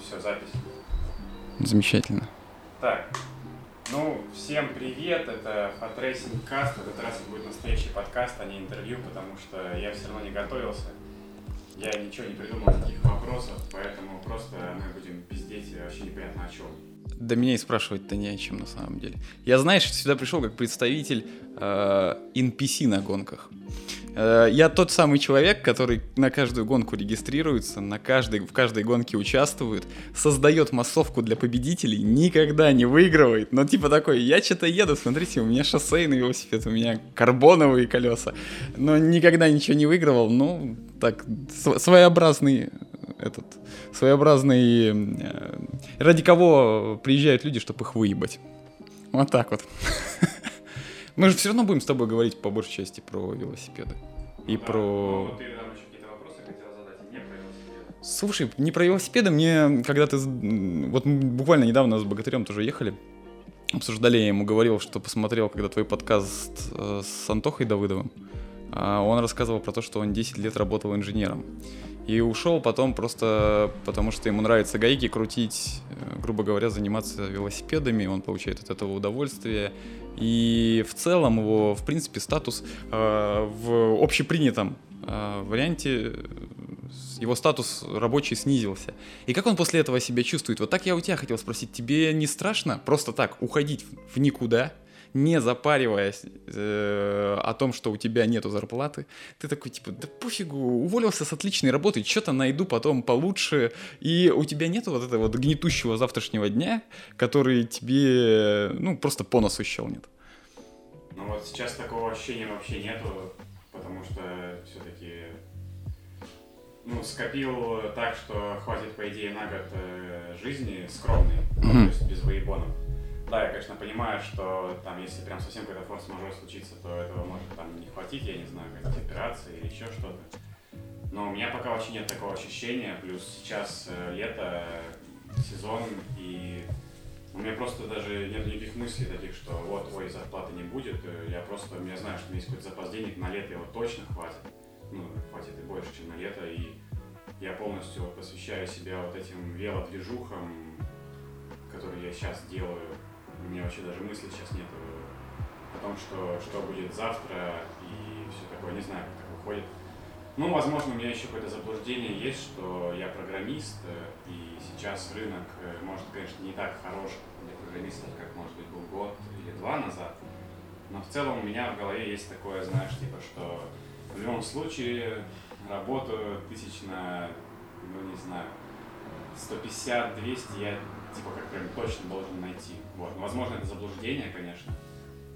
все, запись. Замечательно. Так, ну, всем привет, это Fatracing Cast, в этот раз это будет настоящий подкаст, а не интервью, потому что я все равно не готовился. Я ничего не придумал, никаких вопросов, поэтому просто мы будем пиздеть вообще непонятно о чем. Да меня и спрашивать-то не о чем на самом деле. Я, знаешь, сюда пришел как представитель э, NPC на гонках. Э, я тот самый человек, который на каждую гонку регистрируется, на каждой, в каждой гонке участвует, создает массовку для победителей, никогда не выигрывает, но типа такой, я что-то еду, смотрите, у меня шоссейный велосипед, у меня карбоновые колеса, но никогда ничего не выигрывал, ну, так, своеобразный этот, своеобразный, э, ради кого приезжают люди, чтобы их выебать. Вот так вот. Мы же все равно будем с тобой говорить по большей части про велосипеды. И да, про... Ну, велосипед. Слушай, не про велосипеды, мне когда ты... Вот буквально недавно с Богатырем тоже ехали, обсуждали, я ему говорил, что посмотрел, когда твой подкаст э, с Антохой Давыдовым, а он рассказывал про то, что он 10 лет работал инженером. И ушел потом просто потому, что ему нравится гайки крутить, э, грубо говоря, заниматься велосипедами, он получает от этого удовольствие. И в целом его, в принципе, статус э, в общепринятом э, варианте, его статус рабочий снизился. И как он после этого себя чувствует? Вот так я у тебя хотел спросить, тебе не страшно просто так уходить в никуда? Не запариваясь э, о том, что у тебя нету зарплаты, ты такой типа, да пофигу, уволился с отличной работы, что-то найду потом получше, и у тебя нету вот этого вот гнетущего завтрашнего дня, который тебе, ну, просто по носу щелнет. Ну вот сейчас такого ощущения вообще нету, потому что все-таки ну, скопил так, что хватит, по идее, на год э, жизни скромной, mm-hmm. то есть без выебонов. Да, я, конечно, понимаю, что там, если прям совсем какой-то форс-мажор случится, то этого может там не хватить, я не знаю, какие-то операции или еще что-то. Но у меня пока вообще нет такого ощущения, плюс сейчас э, лето, сезон, и у меня просто даже нет никаких мыслей таких, что вот, ой, зарплаты не будет, э, я просто, я знаю, что у меня есть какой-то запас денег, на лето его точно хватит, ну, хватит и больше, чем на лето, и я полностью посвящаю себя вот этим велодвижухам, которые я сейчас делаю, у меня вообще даже мысли сейчас нет о том, что, что будет завтра и все такое. Не знаю, как так выходит. Ну, возможно, у меня еще какое-то заблуждение есть, что я программист, э, и сейчас рынок э, может, конечно, не так хорош для программистов, как, может быть, был год или два назад. Но в целом у меня в голове есть такое, знаешь, типа, что в любом случае работаю тысяч на, ну, не знаю, 150-200 я типа как прям точно должен найти. Вот. Ну, возможно, это заблуждение, конечно.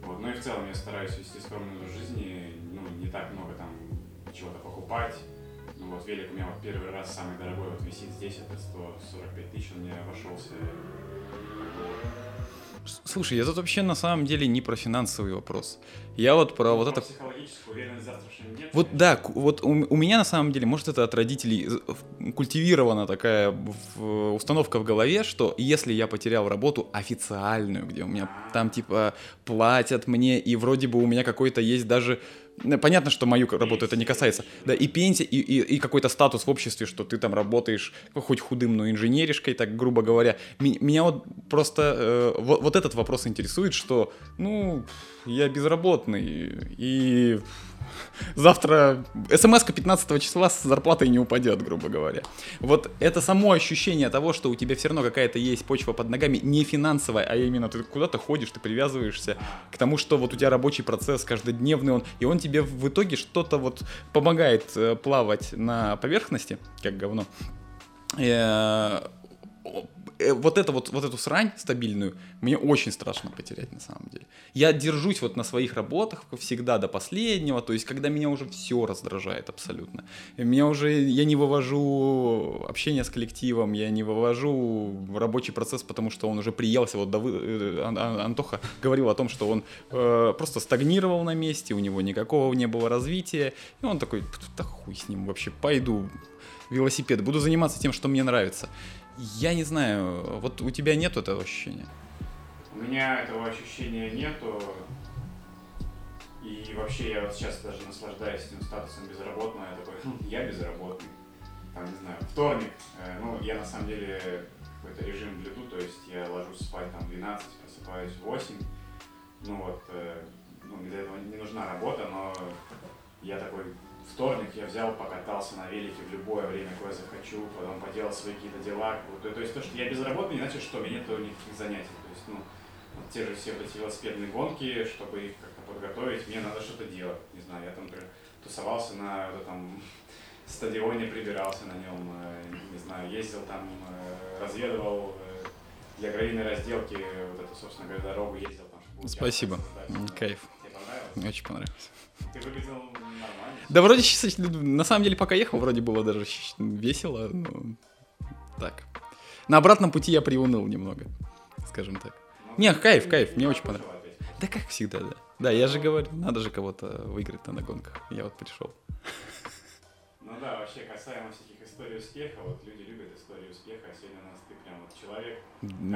Вот. Но и в целом я стараюсь вести скромную жизни, ну, не так много там чего-то покупать. Ну вот велик у меня вот первый раз самый дорогой вот висит здесь, это 145 тысяч, он мне обошелся Слушай, я тут вообще на самом деле не про финансовый вопрос. Я вот про, про вот это... Психологическую уверенность завтрашнего нет. Вот да, вот у, у меня на самом деле, может это от родителей культивирована такая установка в голове, что если я потерял работу официальную, где у меня там типа платят мне, и вроде бы у меня какой-то есть даже Понятно, что мою работу это не касается. Да, и пенсия, и, и, и какой-то статус в обществе, что ты там работаешь хоть худым, но инженеришкой, так грубо говоря. Меня вот просто э, вот, вот этот вопрос интересует, что, ну, я безработный, и завтра смс 15 числа с зарплатой не упадет, грубо говоря. Вот это само ощущение того, что у тебя все равно какая-то есть почва под ногами, не финансовая, а именно ты куда-то ходишь, ты привязываешься к тому, что вот у тебя рабочий процесс каждодневный, он, и он тебе в итоге что-то вот помогает э, плавать на поверхности, как говно. Э, вот, это вот, вот эту срань стабильную мне очень страшно потерять на самом деле. Я держусь вот на своих работах всегда до последнего, то есть когда меня уже все раздражает абсолютно. Меня уже, я не вывожу общение с коллективом, я не вывожу рабочий процесс, потому что он уже приелся. Вот Давы, э, Антоха говорил о том, что он э, просто стагнировал на месте, у него никакого не было развития, и он такой, да хуй с ним вообще, пойду велосипед, буду заниматься тем, что мне нравится. Я не знаю, вот у тебя нет этого ощущения? У меня этого ощущения нету. И вообще я вот сейчас даже наслаждаюсь этим статусом безработного. Я такой, хм, я безработный. Там, не знаю, вторник. Э, ну, я на самом деле какой-то режим блюду, то есть я ложусь спать там в 12, просыпаюсь в 8. Ну вот, э, ну, для этого не нужна работа, но я такой вторник я взял, покатался на велике в любое время, какое захочу, потом поделал свои какие-то дела. Вот, то есть то, что я безработный, не значит, что у меня нет никаких занятий. То есть, ну, вот те же все эти велосипедные гонки, чтобы их как-то подготовить, мне надо что-то делать. Не знаю, я там, например, тусовался на вот этом стадионе, прибирался на нем, э, не знаю, ездил там, э, разведывал э, для гравийной разделки вот эту, собственно говоря, дорогу, ездил там. Спасибо. Кайф. Тебе понравилось? Мне очень понравилось. Ты выглядел нормально. Да вроде на самом деле пока ехал, вроде было даже весело, но так. На обратном пути я приуныл немного, скажем так. Ну, Не, кайф, кайф, мне не очень опять. Да как всегда, да. Да, я же говорю, надо же кого-то выиграть на гонках. Я вот пришел. Ну да, вообще касаемо всяких историй успеха, вот люди любят истории успеха, а сегодня у нас ты прям вот человек,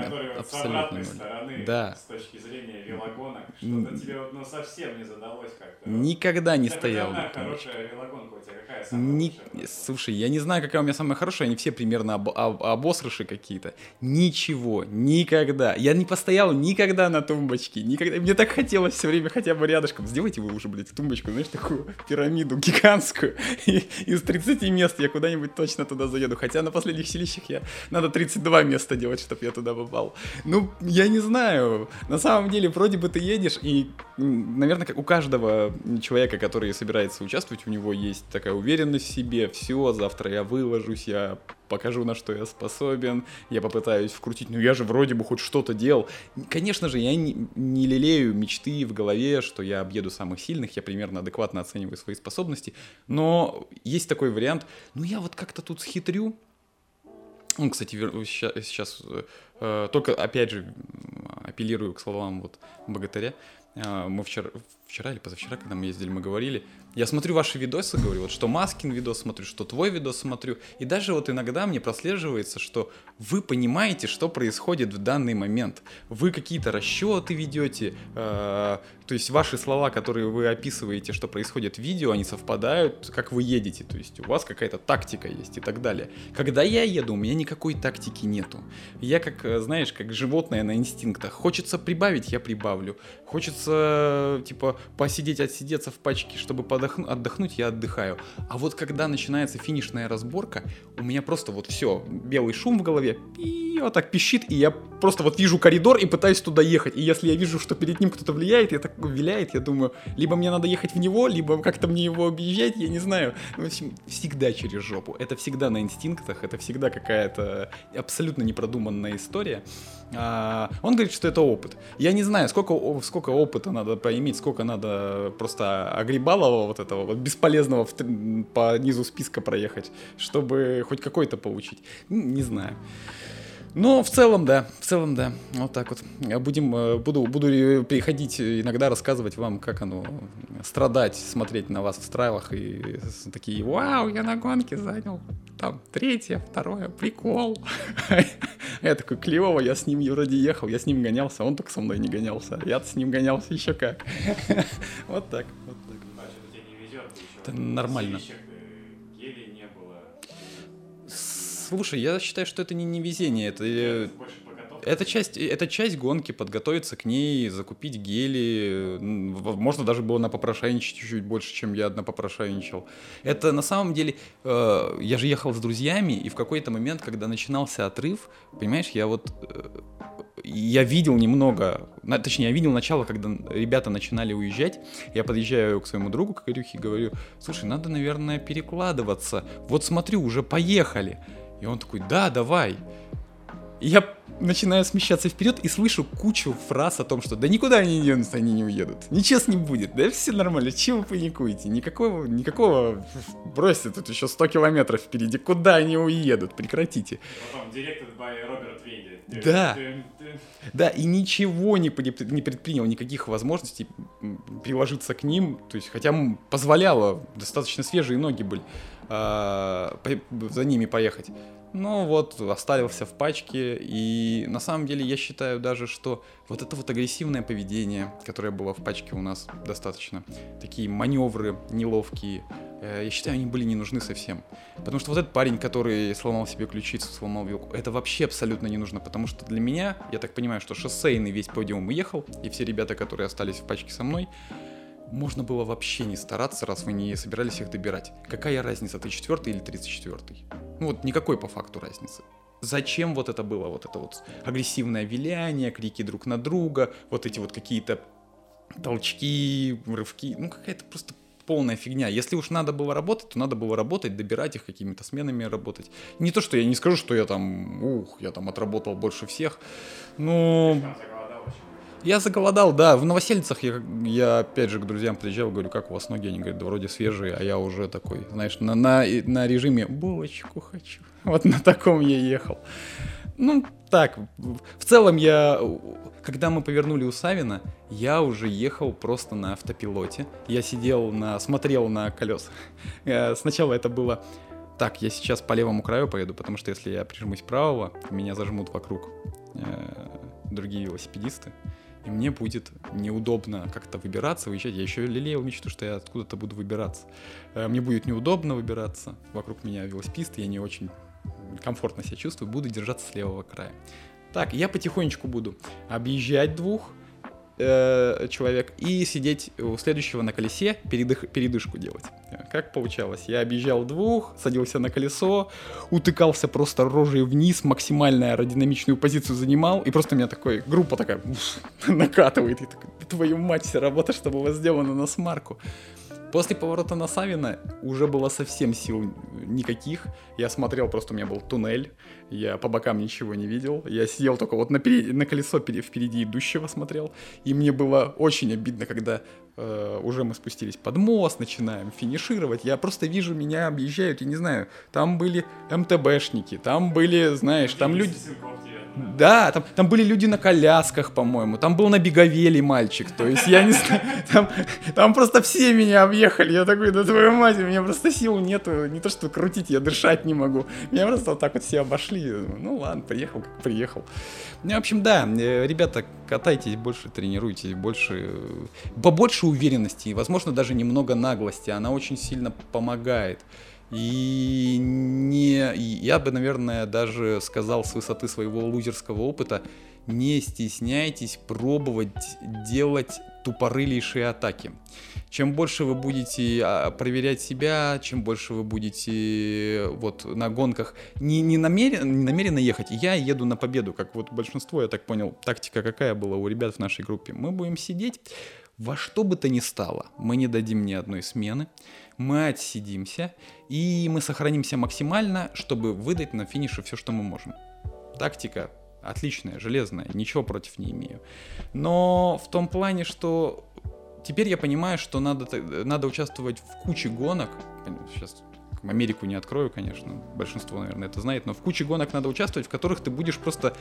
который вот с обратной стороны, Да. с точки зрения велогонок, что-то тебе вот ну совсем не задалось как-то. Никогда не хоть стоял. одна хорошая велогонка у тебя какая самая Ни- лучшая? Слушай, я не знаю, какая у меня самая хорошая, они все примерно об- об- обосрыши какие-то. Ничего, никогда. Я не постоял никогда на тумбочке, никогда. Мне так хотелось все время хотя бы рядышком. Сделайте вы уже, блядь, тумбочку, знаешь, такую пирамиду гигантскую. И 30 мест я куда-нибудь точно туда заеду. Хотя на последних селищах я надо 32 места делать, чтобы я туда попал. Ну, я не знаю. На самом деле, вроде бы ты едешь, и, наверное, как у каждого человека, который собирается участвовать, у него есть такая уверенность в себе. Все, завтра я выложусь, я покажу, на что я способен, я попытаюсь вкрутить, ну я же вроде бы хоть что-то делал. Конечно же, я не, не лелею мечты в голове, что я объеду самых сильных, я примерно адекватно оцениваю свои способности, но есть такой вариант, ну я вот как-то тут схитрю, ну, кстати, сейчас, э, только, опять же, апеллирую к словам вот богатыря. Э, мы вчера, вчера или позавчера, когда мы ездили, мы говорили, я смотрю ваши видосы, говорю, вот что Маскин видос смотрю, что твой видос смотрю, и даже вот иногда мне прослеживается, что вы понимаете, что происходит в данный момент. Вы какие-то расчеты ведете, э, то есть ваши слова, которые вы описываете, что происходит в видео, они совпадают, как вы едете, то есть у вас какая-то тактика есть и так далее. Когда я еду, у меня никакой тактики нету. Я как, э, знаешь, как животное на инстинктах. Хочется прибавить, я прибавлю. Хочется, типа, посидеть, отсидеться в пачке, чтобы подохну- отдохнуть, я отдыхаю. А вот когда начинается финишная разборка, у меня просто вот все, белый шум в голове, и вот так пищит, и я просто вот вижу коридор и пытаюсь туда ехать. И если я вижу, что перед ним кто-то влияет, я так виляет, я думаю, либо мне надо ехать в него, либо как-то мне его объезжать, я не знаю. В общем, всегда через жопу. Это всегда на инстинктах, это всегда какая-то абсолютно непродуманная история. А, он говорит, что это опыт. Я не знаю, сколько, сколько опыта надо поиметь, сколько надо просто огребалого вот этого вот бесполезного в по низу списка проехать, чтобы хоть какой-то получить. Не знаю. Но в целом, да, в целом, да, вот так вот. Я Будем, э, буду, буду э, приходить э, иногда рассказывать вам, как оно страдать, смотреть на вас в страйлах и такие, вау, я на гонке занял, там, третье, второе, прикол. Я такой, клево, я с ним вроде ехал, я с ним гонялся, он только со мной не гонялся, я с ним гонялся еще как. Вот так, вот так. А Это нормально. Слушай, я считаю, что это не невезение, это... э. Это часть, это часть гонки, подготовиться к ней, закупить гели. Можно даже было на попрошайничать чуть-чуть больше, чем я на попрошайничал. Это на самом деле... э, я же ехал с друзьями, и в какой-то момент, когда начинался отрыв, понимаешь, я вот... э, я видел немного, точнее, я видел начало, когда ребята начинали уезжать. Я подъезжаю к своему другу, к Игорюхе, и говорю, слушай, надо, наверное, перекладываться. Вот смотрю, уже поехали. И он такой, да, давай. И я начинаю смещаться вперед и слышу кучу фраз о том, что да никуда они не денутся, они не уедут. Ничего с ним будет, да все нормально, чего вы паникуете? Никакого, никакого, бросьте, тут еще 100 километров впереди, куда они уедут, прекратите. Потом Directed by Роберт Вейди. Да. Да, и ничего не, не предпринял, никаких возможностей приложиться к ним, то есть, хотя позволяло, достаточно свежие ноги были. Э, за ними поехать. Ну вот, остался в пачке, и на самом деле я считаю даже, что вот это вот агрессивное поведение, которое было в пачке у нас достаточно, такие маневры неловкие, э, я считаю, они были не нужны совсем. Потому что вот этот парень, который сломал себе ключицу, сломал вилку, это вообще абсолютно не нужно, потому что для меня, я так понимаю, что шоссейный весь подиум уехал, и все ребята, которые остались в пачке со мной, можно было вообще не стараться, раз вы не собирались их добирать. Какая разница, ты четвертый или тридцать четвертый? Ну вот никакой по факту разницы. Зачем вот это было, вот это вот агрессивное виляние, крики друг на друга, вот эти вот какие-то толчки, рывки, ну какая-то просто полная фигня. Если уж надо было работать, то надо было работать, добирать их какими-то сменами работать. Не то, что я не скажу, что я там, ух, я там отработал больше всех, но... Я заголодал, да. В новосельцах я, я опять же к друзьям приезжал, говорю, как у вас ноги? Они говорят, да вроде свежие, а я уже такой, знаешь, на, на, на режиме булочку хочу. Вот на таком я ехал. Ну, так, в целом я, когда мы повернули у Савина, я уже ехал просто на автопилоте. Я сидел на, смотрел на колеса. Э, Сначала это было так, я сейчас по левому краю поеду, потому что если я прижмусь правого, меня зажмут вокруг э, другие велосипедисты. И мне будет неудобно как-то выбираться, выезжать. Я еще лелеял мечту, что я откуда-то буду выбираться. Э, Мне будет неудобно выбираться. Вокруг меня велосипедисты, я не очень комфортно себя чувствую. Буду держаться с левого края. Так, я потихонечку буду объезжать двух э, человек и сидеть у следующего на колесе, передых, передышку делать. Как получалось? Я объезжал двух, садился на колесо, утыкался просто рожей вниз, максимально аэродинамичную позицию занимал, и просто у меня такой, группа такая накатывает, и такой, твою мать, вся работа, что была сделана на смарку. После поворота на Савина уже было совсем сил никаких. Я смотрел, просто у меня был туннель, я по бокам ничего не видел. Я сидел только вот на, пере- на колесо пере- впереди идущего смотрел. И мне было очень обидно, когда э, уже мы спустились под мост, начинаем финишировать. Я просто вижу, меня объезжают, я не знаю, там были МТБшники, там были, знаешь, там люди... Да, там, там были люди на колясках, по-моему. Там был на беговеле мальчик. То есть, я не знаю, там, там просто все меня объехали. Я такой, да твою мать, у меня просто сил нету. Не то, что крутить, я дышать не могу. Меня просто вот так вот все обошли. Ну ладно, приехал, как приехал. Ну, в общем, да, э, ребята, катайтесь больше, тренируйтесь больше. э, Побольше уверенности и, возможно, даже немного наглости. Она очень сильно помогает. И не, я бы, наверное, даже сказал с высоты своего лузерского опыта, не стесняйтесь пробовать делать тупорылейшие атаки. Чем больше вы будете а, проверять себя, чем больше вы будете вот на гонках не, не, намеренно, не намеренно ехать. Я еду на победу, как вот большинство, я так понял, тактика какая была у ребят в нашей группе. Мы будем сидеть во что бы то ни стало. Мы не дадим ни одной смены, мы отсидимся, и мы сохранимся максимально, чтобы выдать на финише все, что мы можем. Тактика отличная, железная, ничего против не имею. Но в том плане, что теперь я понимаю, что надо, надо участвовать в куче гонок. Сейчас Америку не открою, конечно, большинство, наверное, это знает, но в куче гонок надо участвовать, в которых ты будешь просто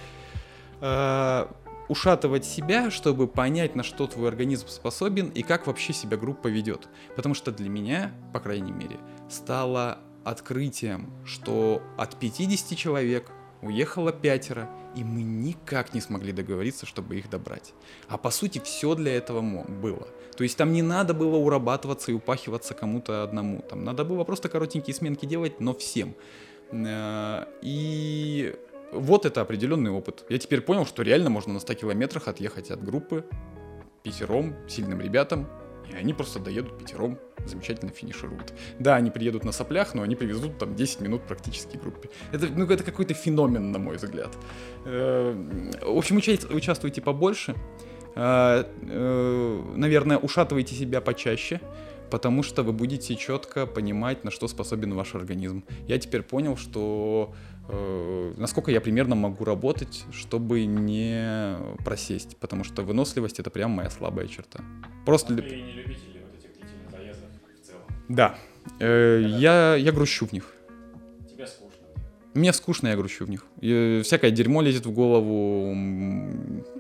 э, ушатывать себя, чтобы понять, на что твой организм способен и как вообще себя группа ведет. Потому что для меня, по крайней мере, стало открытием, что от 50 человек уехало пятеро, и мы никак не смогли договориться, чтобы их добрать. А по сути все для этого было. То есть там не надо было урабатываться и упахиваться кому-то одному. Там надо было просто коротенькие сменки делать, но всем. Э, И вот это определенный опыт. Я теперь понял, что реально можно на 100 километрах отъехать от группы пятером, сильным ребятам, и они просто доедут пятером, замечательно финишируют. Да, они приедут на соплях, но они привезут там 10 минут практически группе. Это, ну, это какой-то феномен, на мой взгляд. Э, В общем, уча- участвуйте побольше. Э, э, Наверное, ушатывайте себя почаще, потому что вы будете четко понимать, на что способен ваш организм. Я теперь понял, что э, насколько я примерно могу работать, чтобы не просесть, потому что выносливость это прям моя слабая черта. Просто Ты для- не любитель вот этих длительных заездов в целом. да, Э, я я грущу в них. Тебе скучно. Мне скучно, я грущу в них. И всякое дерьмо лезет в голову.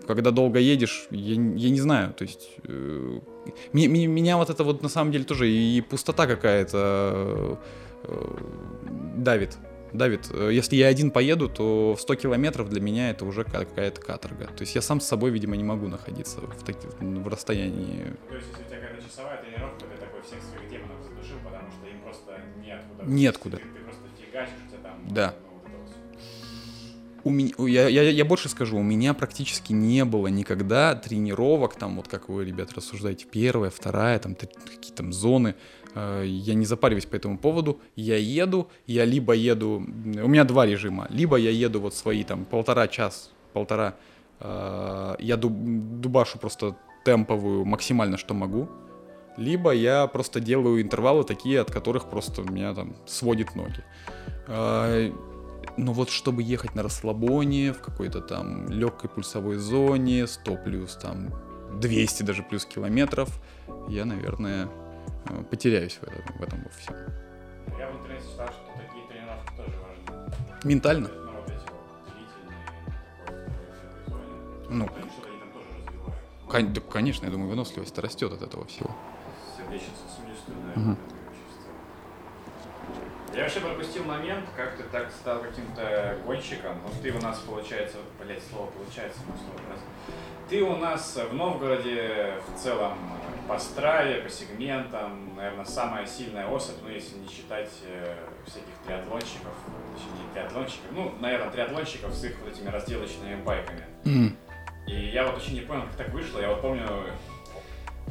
Когда долго едешь, я, я не знаю. То есть э, мне- меня вот это вот на самом деле тоже и пустота какая-то э, давит. Давит. Э, Если я один поеду, то в 100 километров для меня это уже ка- какая-то каторга. То есть я сам с собой, видимо, не могу находиться в, таки- в расстоянии. То есть, если у тебя какая-то часовая тренировка, ты такой всех своих демонов задушил, потому что им просто неоткуда. Неоткуда. Ты, ты просто фигачишь, у тебя там... Да. У меня, я, я, я больше скажу, у меня практически не было никогда тренировок, там, вот как вы, ребят, рассуждаете, первая, вторая, там, какие там зоны. Э, Я не запариваюсь по этому поводу. Я еду, я либо еду, у меня два режима, либо я еду вот свои там полтора час, полтора, э, я дуб- дубашу просто темповую максимально, что могу, либо я просто делаю интервалы такие, от которых просто меня там сводит ноги. Но вот чтобы ехать на расслабоне, в какой-то там легкой пульсовой зоне, 100 плюс там 200 даже плюс километров, я, наверное, э, потеряюсь в этом, в этом во всем. Я в интернете читал, что такие тренировки тоже важны. Ментально? Ну. Ну. Конечно, я думаю, выносливость растет от этого всего. Мгм. наверное, чувство. Я вообще пропустил момент, как ты так стал каким-то гонщиком. Вот ты у нас, получается, блять, слово получается, но слово раз. Ты у нас в Новгороде в целом по страве, по сегментам, наверное, самая сильная особь, ну, если не считать э, всяких триатлонщиков, точнее, не триатлонщиков, ну, наверное, триатлонщиков с их вот этими разделочными байками. И я вот очень не понял, как так вышло. Я вот помню,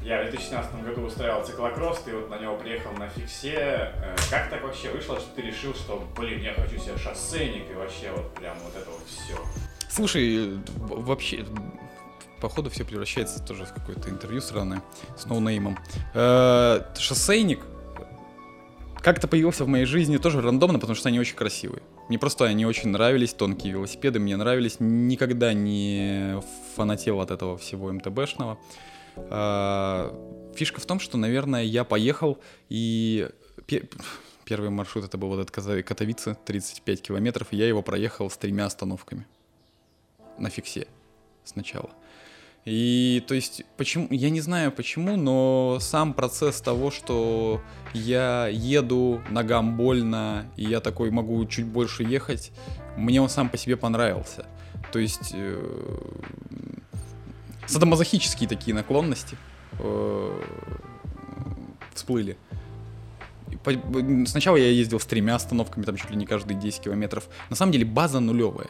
я в 2017 году устраивал циклокросс, ты вот на него приехал на фиксе. Э, Как так вообще вышло, что ты решил, что, блин, я хочу себе шоссейник и вообще вот прям вот это вот все. Слушай, в- вообще, походу все превращается тоже в какое-то интервью странное с ноунеймом. Э, Шоссейник как-то появился в моей жизни тоже рандомно, потому что они очень красивые. Мне просто они очень нравились, тонкие велосипеды мне нравились. Никогда не фанател от этого всего МТБшного. А, Фишка в том, что, наверное, я поехал и... пе- Первый маршрут это был вот этот Ката- Катовице, 35 километров, и я его проехал с тремя остановками на фиксе сначала. И то есть, почему, я не знаю почему, но сам процесс того, что я еду, ногам больно, и я такой могу чуть больше ехать, мне он сам по себе понравился. То есть, э, садомазохические такие наклонности э, всплыли. Сначала я ездил с тремя остановками, там чуть ли не каждые 10 километров. На самом деле база нулевая.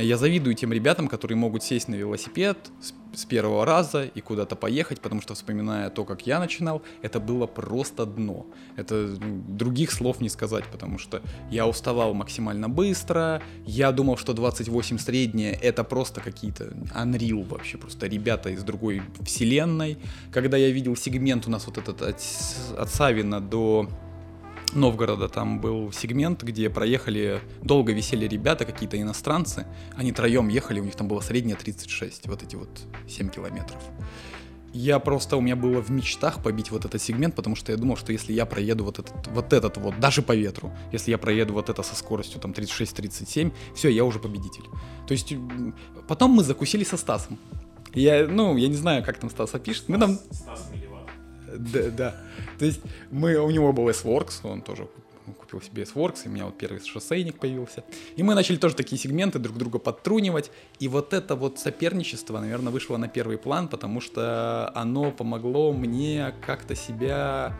Я завидую тем ребятам, которые могут сесть на велосипед с, первого раза и куда-то поехать, потому что, вспоминая то, как я начинал, это было просто дно. Это других слов не сказать, потому что я уставал максимально быстро, я думал, что 28 среднее это просто какие-то unreal вообще, просто ребята из другой вселенной. Когда я видел сегмент у нас вот этот от, от Савина до Новгорода там был сегмент, где проехали, долго висели ребята, какие-то иностранцы, они троем ехали, у них там было среднее 36, вот эти вот 7 километров. Я просто, у меня было в мечтах побить вот этот сегмент, потому что я думал, что если я проеду вот этот вот, этот вот даже по ветру, если я проеду вот это со скоростью там 36-37, все, я уже победитель. То есть потом мы закусили со Стасом. Я, ну, я не знаю, как там Стас опишет. Мы там Стас Милеват. да, да. То есть мы, у него был S-Works, он тоже купил себе S-Works, и у меня вот первый шоссейник появился. И мы начали тоже такие сегменты друг друга подтрунивать. И вот это вот соперничество, наверное, вышло на первый план, потому что оно помогло мне как-то себя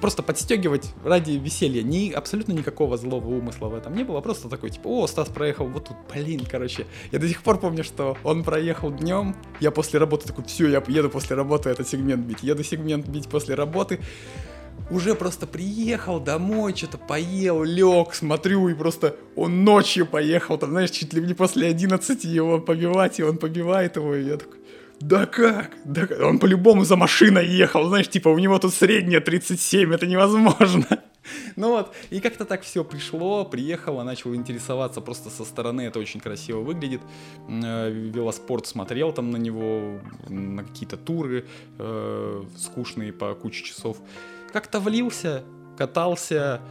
просто подстегивать ради веселья. Ни, абсолютно никакого злого умысла в этом не было. Просто такой, типа, о, Стас проехал вот тут, блин, короче. Я до сих пор помню, что он проехал днем, я после работы такой, все, я еду после работы этот сегмент бить. Еду сегмент бить после работы. Уже просто приехал домой, что-то поел, лег, смотрю, и просто он ночью поехал, там, знаешь, чуть ли не после 11 его побивать, и он побивает его, и я такой, да как? Да как? Он по-любому за машиной ехал, знаешь, типа у него тут средняя 37, это невозможно. Ну вот, и как-то так все пришло, приехало, начал интересоваться просто со стороны, это очень красиво выглядит. Э, Велоспорт смотрел там на него, на какие-то туры э, скучные по куче часов. Как-то влился, катался,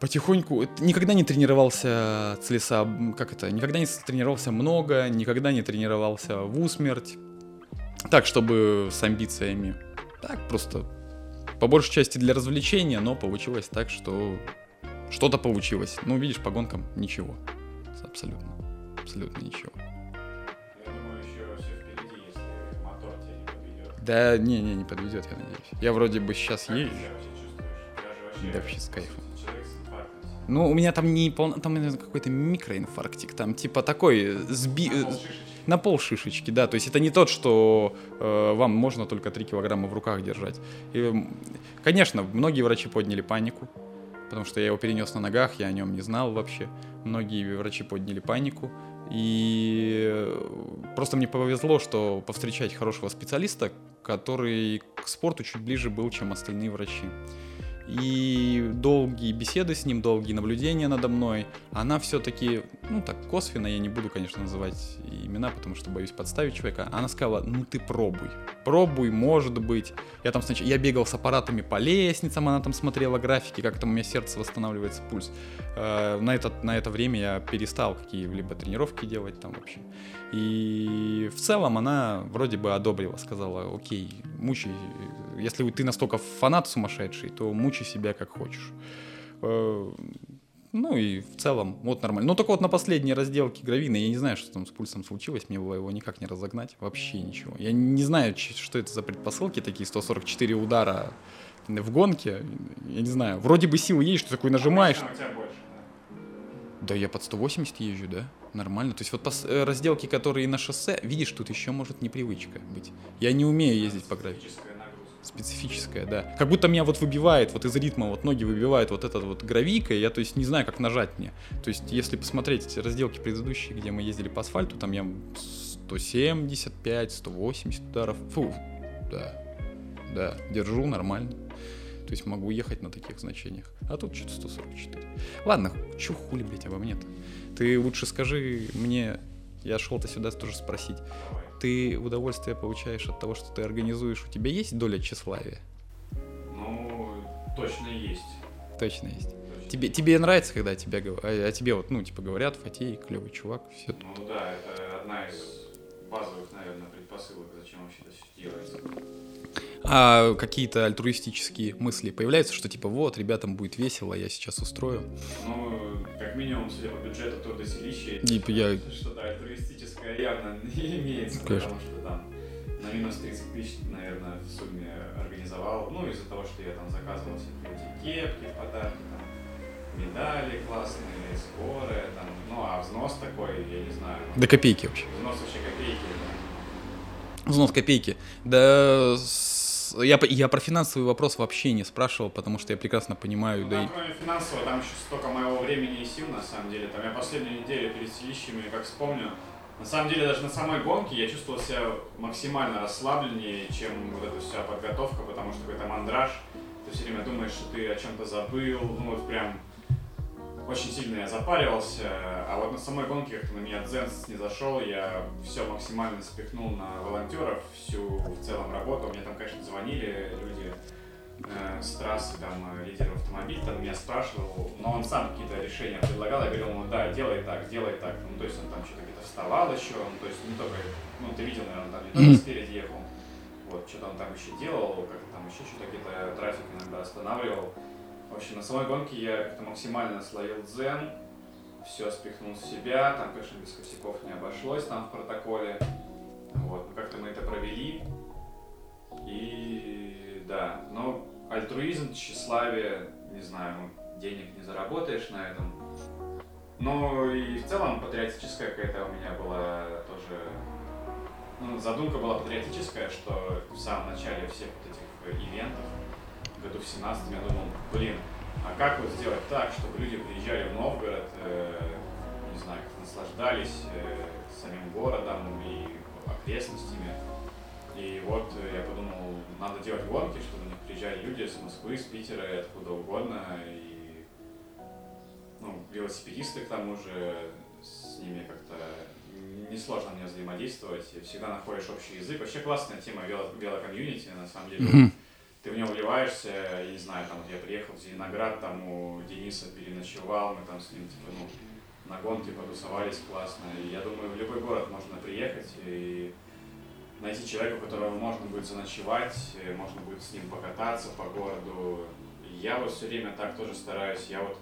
потихоньку, никогда не тренировался целеса, как это, никогда не тренировался много, никогда не тренировался в усмерть, так, чтобы с амбициями, так, просто по большей части для развлечения, но получилось так, что что-то получилось. Ну, видишь, по гонкам ничего. Абсолютно. Абсолютно ничего. Тебя не. Да, не-не, не подведет, я надеюсь. Я вроде бы сейчас езжу. Да вообще с кайфом. Ну, у меня там не полно, там какой-то микроинфарктик, там типа такой сби... На э. На пол шишечки, да. То есть это не тот, что э, вам можно только 3 килограмма в руках держать. И, конечно, многие врачи подняли панику, потому что я его перенес на ногах, я о нем не знал вообще. Многие врачи подняли панику. И э, просто мне повезло, что повстречать хорошего специалиста, который к спорту чуть ближе был, чем остальные врачи. И долгие беседы с ним, долгие наблюдения надо мной, она все-таки, ну так косвенно, я не буду, конечно, называть имена, потому что боюсь подставить человека, она сказала, ну ты пробуй, пробуй, может быть. Я там сначала, я бегал с аппаратами по лестницам, она там смотрела графики, как там у меня сердце восстанавливается, пульс. Э, На это, на это время я перестал какие-либо тренировки делать там вообще. И в целом она вроде бы одобрила, сказала, окей, мучай, если ты настолько фанат сумасшедший, то мучай себя как хочешь. Э, Ну и в целом, вот нормально. Ну только вот на последней разделке гравина, я не знаю, что там с пульсом случилось, мне было его никак не разогнать, вообще ничего. Я не знаю, что это за предпосылки такие, 144 удара в гонке, я не знаю. Вроде бы силы есть, что такой нажимаешь, Обычно у тебя больше, да. да я под 180 езжу, да? Нормально. То есть вот пос- э, разделки, которые на шоссе, видишь, тут еще может непривычка быть. Я не умею ездить по гравию. Специфическая, да. Как будто меня вот выбивает, вот из ритма, вот ноги выбивает вот этот вот гравийка, и я, то есть, не знаю, как нажать мне. То есть, если посмотреть эти разделки предыдущие, где мы ездили по асфальту, там я 175, 180 ударов. Фу, да, да, держу нормально. То есть могу ехать на таких значениях. А тут что-то 144. Ладно, чё хули, блядь, обо мне-то? Ты лучше скажи мне, я шел-то сюда тоже спросить. Ты удовольствие получаешь от того, что ты организуешь? У тебя есть доля тщеславия? Ну, точно есть. Точно есть. Точно. Тебе, тебе нравится, когда тебя гов- а, а тебе вот, ну, типа, говорят, Фатей, клевый чувак, все. Ну да, это одна из базовых, наверное, предпосылок, зачем вообще это все делается. А какие-то альтруистические мысли появляются, что типа, вот, ребятам будет весело, я сейчас устрою. Ну, как минимум, судя по бюджету трудоселища, Типа я... что-то альтруистическое явно не имеется, Конечно. потому что там на минус 30 тысяч, наверное, в сумме организовал. Ну, из-за того, что я там заказывал всякие эти кепки, подарки, там, медали классные, скорые, там, ну, а взнос такой, я не знаю, ну, До копейки вообще. взнос вообще копейки, да. Взнос копейки. Да я, я про финансовый вопрос вообще не спрашивал, потому что я прекрасно понимаю, Ну, да там, и... кроме финансового, там еще столько моего времени и сил, на самом деле. Там я последнюю неделю перед селищами, как вспомню, на самом деле даже на самой гонке я чувствовал себя максимально расслабленнее, чем вот эта вся подготовка, потому что какой-то мандраж, ты все время думаешь, что ты о чем-то забыл, ну вот прям очень сильно я запаривался, а вот на самой гонке как-то на меня дзен не зашел, я все максимально спихнул на волонтеров, всю в целом работу, мне там, конечно, звонили люди, э, с трассы, там, э, лидер автомобиля, там, меня спрашивал, но он сам какие-то решения предлагал, я говорил ему, да, делай так, делай так, ну, то есть он там что-то где-то вставал еще, ну, то есть не только, ну, ты видел, наверное, там не только спереди ехал, вот, что-то он там еще делал, как-то там еще что-то где-то трафик иногда останавливал. Общем, на самой гонке я как-то максимально словил дзен, все спихнул с себя, там, конечно, без косяков не обошлось там в протоколе, вот, но как-то мы это провели, и да, но альтруизм, тщеславие, не знаю, ну, денег не заработаешь на этом. Но и в целом патриотическая какая-то у меня была тоже... Ну, задумка была патриотическая, что в самом начале всех вот этих ивентов, году в 17 я думал, блин, а как вот сделать так, чтобы люди приезжали в Новгород, э, не знаю, наслаждались э, самим городом и окрестностями. И вот э, я подумал, надо делать гонки, чтобы них приезжали люди с Москвы, с Питера, и откуда угодно. И ну, велосипедисты к тому же, с ними как-то несложно мне взаимодействовать, всегда находишь общий язык. Вообще классная тема вело, велокомьюнити, на самом деле. Мгм. Ты в него вливаешься, я не знаю, там вот я приехал в Зеленоград, там у Дениса переночевал, мы там с ним типа, ну, на гонке потусовались классно. И я думаю, в любой город можно приехать и найти человека, у которого можно будет заночевать, можно будет с ним покататься по городу. Я вот все время так тоже стараюсь. Я вот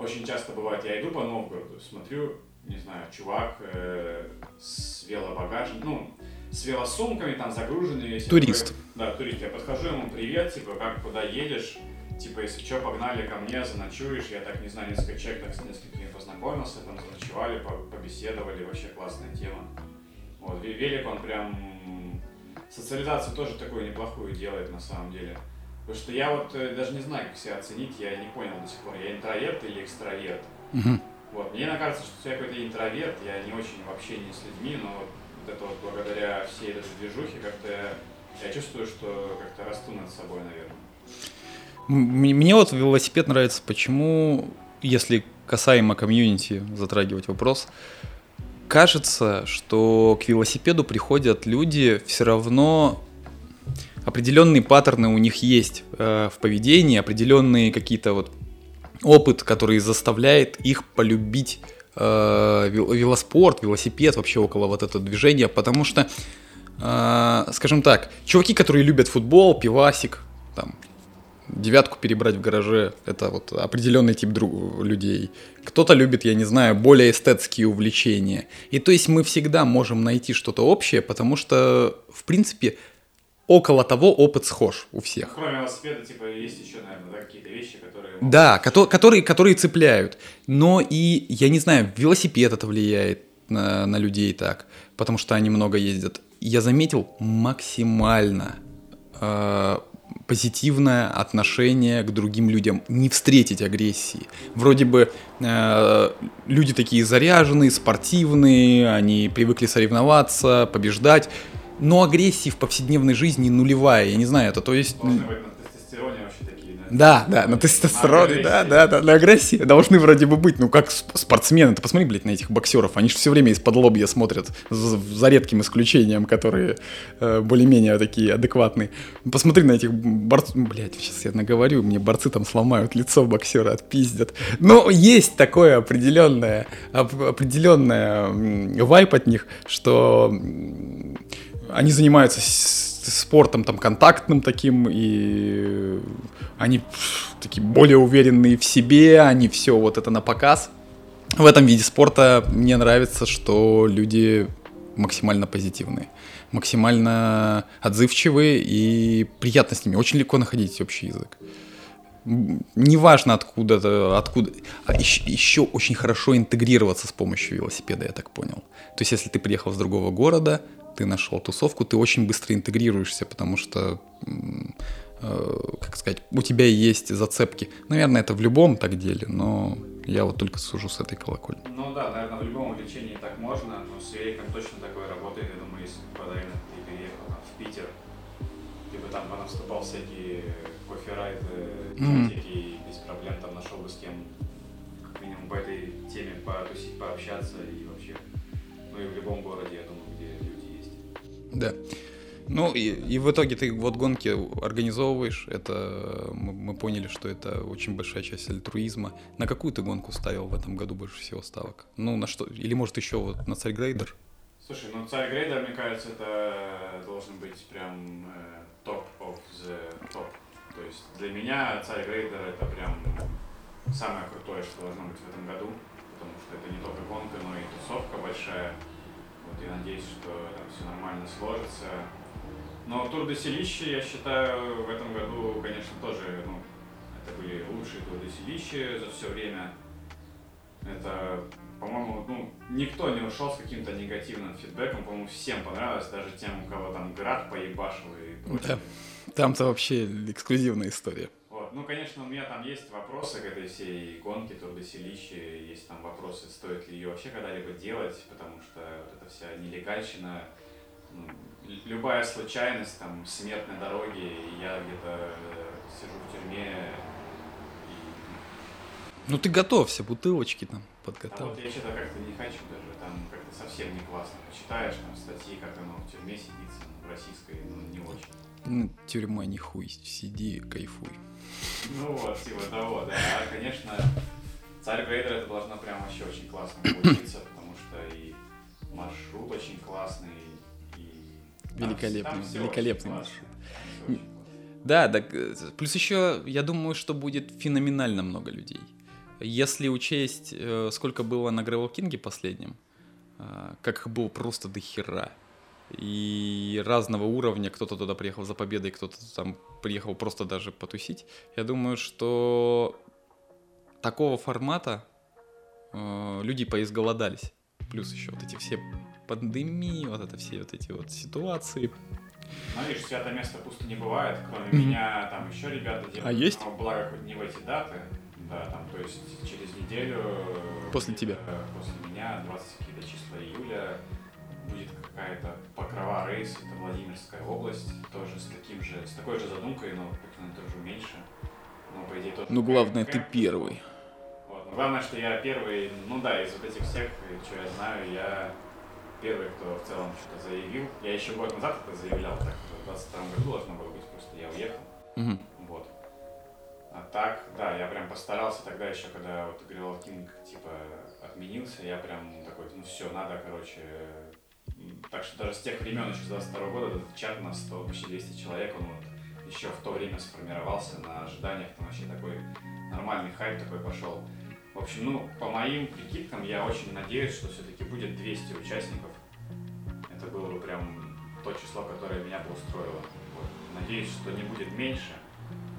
очень часто бывает, я иду по Новгороду, смотрю, не знаю, чувак э, с велобагажем, ну, с велосумками там загруженными. Турист. Такой, да, турист. Я подхожу ему, привет, типа, как, куда едешь? Типа, если что, погнали ко мне, заночуешь. Я так, не знаю, несколько человек так с несколькими познакомился, там заночевали, побеседовали, вообще классная тема. Вот, велик он прям социализацию тоже такую неплохую делает на самом деле. Потому что я вот э, даже не знаю, как себя оценить, я не понял до сих пор, я интроверт или экстраверт. Мгм. Вот. Мне кажется, что я какой-то интроверт, я не очень в общении с людьми, но вот, вот это вот благодаря всей этой движухе как-то я, чувствую, что как-то расту над собой, наверное. Мне вот велосипед нравится, почему, если касаемо комьюнити затрагивать вопрос, кажется, что к велосипеду приходят люди все равно определенные паттерны у них есть э, в поведении, определенные какие-то вот опыт, который заставляет их полюбить э, вел- велоспорт, велосипед, вообще около вот этого движения, потому что, э, скажем так, чуваки, которые любят футбол, пивасик, там, девятку перебрать в гараже, это вот определенный тип друг, людей. Кто-то любит, я не знаю, более эстетские увлечения. И то есть мы всегда можем найти что-то общее, потому что, в принципе, около того опыт схож у всех. Кроме велосипеда, типа, есть еще, наверное, да, какие-то вещи, которые... Да, кото- которые, которые цепляют. Но и, я не знаю, велосипед это влияет на, на людей так, потому что они много ездят. Я заметил максимально э, позитивное отношение к другим людям, не встретить агрессии. Вроде бы э, люди такие заряженные, спортивные, они привыкли соревноваться, побеждать, но агрессии в повседневной жизни нулевая. Я не знаю, это то есть... Должны быть на тестостероне вообще такие, да? Да, да, на тестостероне, да, да, да, на агрессии должны вроде бы быть, ну как сп- спортсмены, ты посмотри, блядь, на этих боксеров, они же все время из-под лобья смотрят, за, за редким исключением, которые э, более-менее такие адекватные. Посмотри на этих борцов, блядь, сейчас я наговорю, мне борцы там сломают лицо боксера, отпиздят. Но есть такое определенное, оп- определенное вайп от них, что они занимаются спортом там контактным таким, и они такие более уверенные в себе, они все вот это на показ. В этом виде спорта мне нравится, что люди максимально позитивные, максимально отзывчивые и приятно с ними. Очень легко находить общий язык. Неважно откуда, откуда. А еще, еще очень хорошо интегрироваться с помощью велосипеда, я так понял. То есть, если ты приехал с другого города, ты нашел тусовку, ты очень быстро интегрируешься, потому что, э, как сказать, у тебя есть зацепки. Наверное, это в любом так деле, но я вот только сужу с этой колокольни. Ну да, наверное, в любом увлечении так можно, но с великом точно такое работает. Я думаю, если бы параллельно ты переехал там, в Питер, ты бы там понаступал всякие кофе-райды, и без проблем там нашел бы с кем как минимум по этой теме потусить, пообщаться и вообще, ну и в любом городе, я думаю. Да. Ну и, и в итоге ты вот гонки организовываешь, это мы, мы поняли, что это очень большая часть альтруизма. На какую ты гонку ставил в этом году больше всего ставок? Ну на что? Или может еще вот на Царьгрейдер? Слушай, ну царь грейдер, мне кажется, это должен быть прям э, топ of the топ. То есть для меня царь грейдер это прям самое крутое, что должно быть в этом году, потому что это не только гонка, но и тусовка большая. Вот и надеюсь, что там все нормально сложится. Но Тур де Селище, я считаю, в этом году, конечно, тоже, ну, это были лучшие Тур де Селище за все время. Это, по-моему, ну, никто не ушел с каким-то негативным фидбэком, по-моему, всем понравилось, даже тем, у кого там град поебашил и прочее. Да. Там-то вообще эксклюзивная история. Ну, конечно, у меня там есть вопросы к этой всей гонке Тур де Селище, есть там вопросы, стоит ли ее вообще когда-либо делать, потому что вот эта вся нелегальщина, ну, любая случайность, там, смерть на дороге, я где-то э, сижу в тюрьме, и Ну ты готовься, бутылочки там А подготовь. вот я что-то как-то не хочу даже, там как-то совсем не классно. Читаешь там статьи, как оно в тюрьме сидится, в российской, ну, не очень. Ну, тюрьма не хуй, сиди, кайфуй. Ну вот, типа того, да. А, конечно, царь Грейдер это должно прям вообще очень классно получиться, потому что и маршрут очень классный, и великолепный, там всё великолепный маршрут. Да, да, э, плюс еще, я думаю, что будет феноменально много людей. Если учесть, э, сколько было на Gravel King последнем, э, как их было просто до хера. И разного уровня, кто-то туда приехал за победой, кто-то там приехал просто даже потусить. Я думаю, что такого формата э, люди поизголодались. Плюс еще вот эти все пандемии, вот это все вот эти вот ситуации. Ну, видишь, святое место пусто не бывает, кроме Мгм. меня, там еще ребята делают. А есть? Но благо хоть не в эти даты, да, там, то есть через неделю... После тебя. э, После меня, 20 какие-то числа июля, какая-то покрова рейс, это Владимирская область, тоже с таким же, с такой же задумкой, но как-то тоже меньше. Но, по идее, тот Ну, главное, ты первый. Вот. Но главное, что я первый, ну да, из вот этих всех, что я знаю, я первый, кто в целом что-то заявил. Я еще год назад это заявлял, так в 22 году должно было быть, просто я уехал. Мгм. Вот. А так, да, я прям постарался тогда еще, когда вот Грилл Кинг типа отменился, я прям такой, ну все, надо, короче. Так что даже с тех времен, еще с 22 года, этот чат на 100, почти 200 человек, он вот еще в то время сформировался на ожиданиях, там вообще такой нормальный хайп такой пошел. В общем, ну, по моим прикидкам, я очень надеюсь, что все-таки будет 200 участников. Это было бы прям то число, которое меня бы устроило. Вот. Надеюсь, что не будет меньше,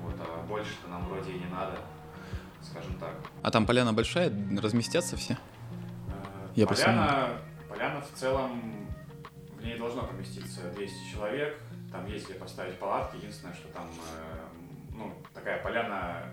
вот, а больше-то нам вроде и не надо, скажем так. А там поляна большая, разместятся все? Э, Я поляна, поляна в целом, в ней должно поместиться 200 человек. Там есть где поставить палатки. Единственное, что там э, ну, такая поляна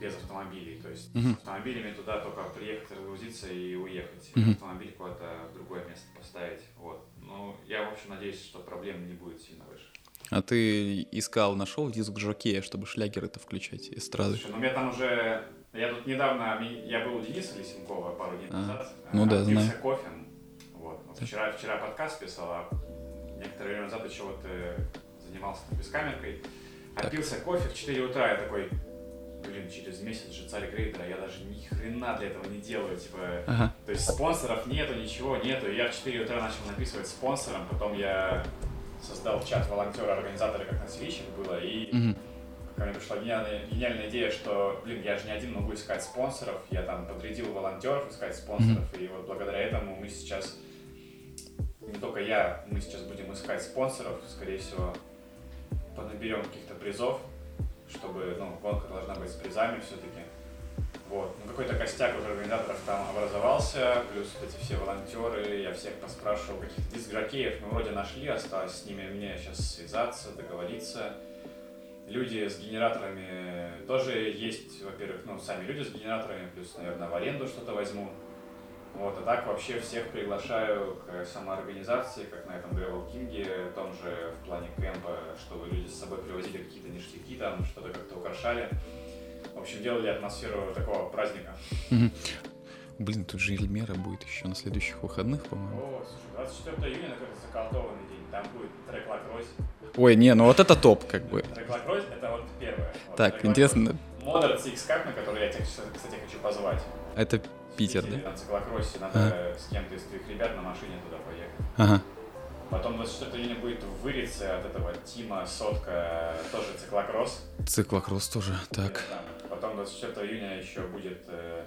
без автомобилей. То есть Мгм. с автомобилями туда только приехать, разгрузиться и уехать. Мгм. Автомобиль куда-то в другое место поставить. Вот. Ну, я, в общем, надеюсь, что проблем не будет сильно выше. А ты искал, нашел диск Жокея, чтобы шлягеры-то включать, эстрады? Слушай, ну у меня там уже... Я тут недавно... Я был у Дениса Лисенкова пару дней А, назад. ну да, знаю. кофе. Вчера, вчера подкаст писал, а некоторое время назад еще вот э, занимался там бескамеркой. Так. Отпился кофе в 4 утра, я такой... Блин, через месяц же царь грейдера, я даже ни хрена для этого не делаю, типа... Ага. То есть спонсоров нету, ничего нету. И я в 4 утра начал написывать спонсорам, потом я создал чат волонтера-организатора, как на Свичах было, и Мгм. ко мне пришла гениальная, гениальная идея, что, блин, я же не один могу искать спонсоров, я там подрядил волонтеров искать спонсоров, и вот благодаря этому мы сейчас, не только я, мы сейчас будем искать спонсоров, скорее всего, понаберем каких-то призов, чтобы, ну, гонка должна быть с призами все-таки. Вот. Ну, какой-то костяк уже организаторов там образовался, плюс вот эти все волонтеры, я всех поспрашивал, каких-то диск-жокеев мы вроде нашли, осталось с ними мне сейчас связаться, договориться. Люди с генераторами тоже есть, во-первых, ну, сами люди с генераторами, плюс, наверное, в аренду что-то возьму. Вот, а так вообще всех приглашаю к самоорганизации, как на этом Gravel King, том же в плане кемпа, чтобы люди с собой привозили какие-то ништяки, там что-то как-то украшали. В общем, делали атмосферу такого праздника. Блин, тут же Эльмера будет еще на следующих выходных, по-моему. О, слушай, 24 июня это заколдованный день. Там будет трек Лакройс. Ой, не, ну вот это топ, как бы. Трек Лакройс это вот первое. Вот Так, интересно, Модер CX Cup, на который я тебя, кстати, хочу позвать. это Питер, да? На циклокроссе надо с кем-то из твоих ребят на машине туда поехать. Ага. Потом 24 июня будет в Вырице от этого Тима Сотка, тоже циклокросс. Циклокросс тоже, так. Потом 24 июня еще будет... э,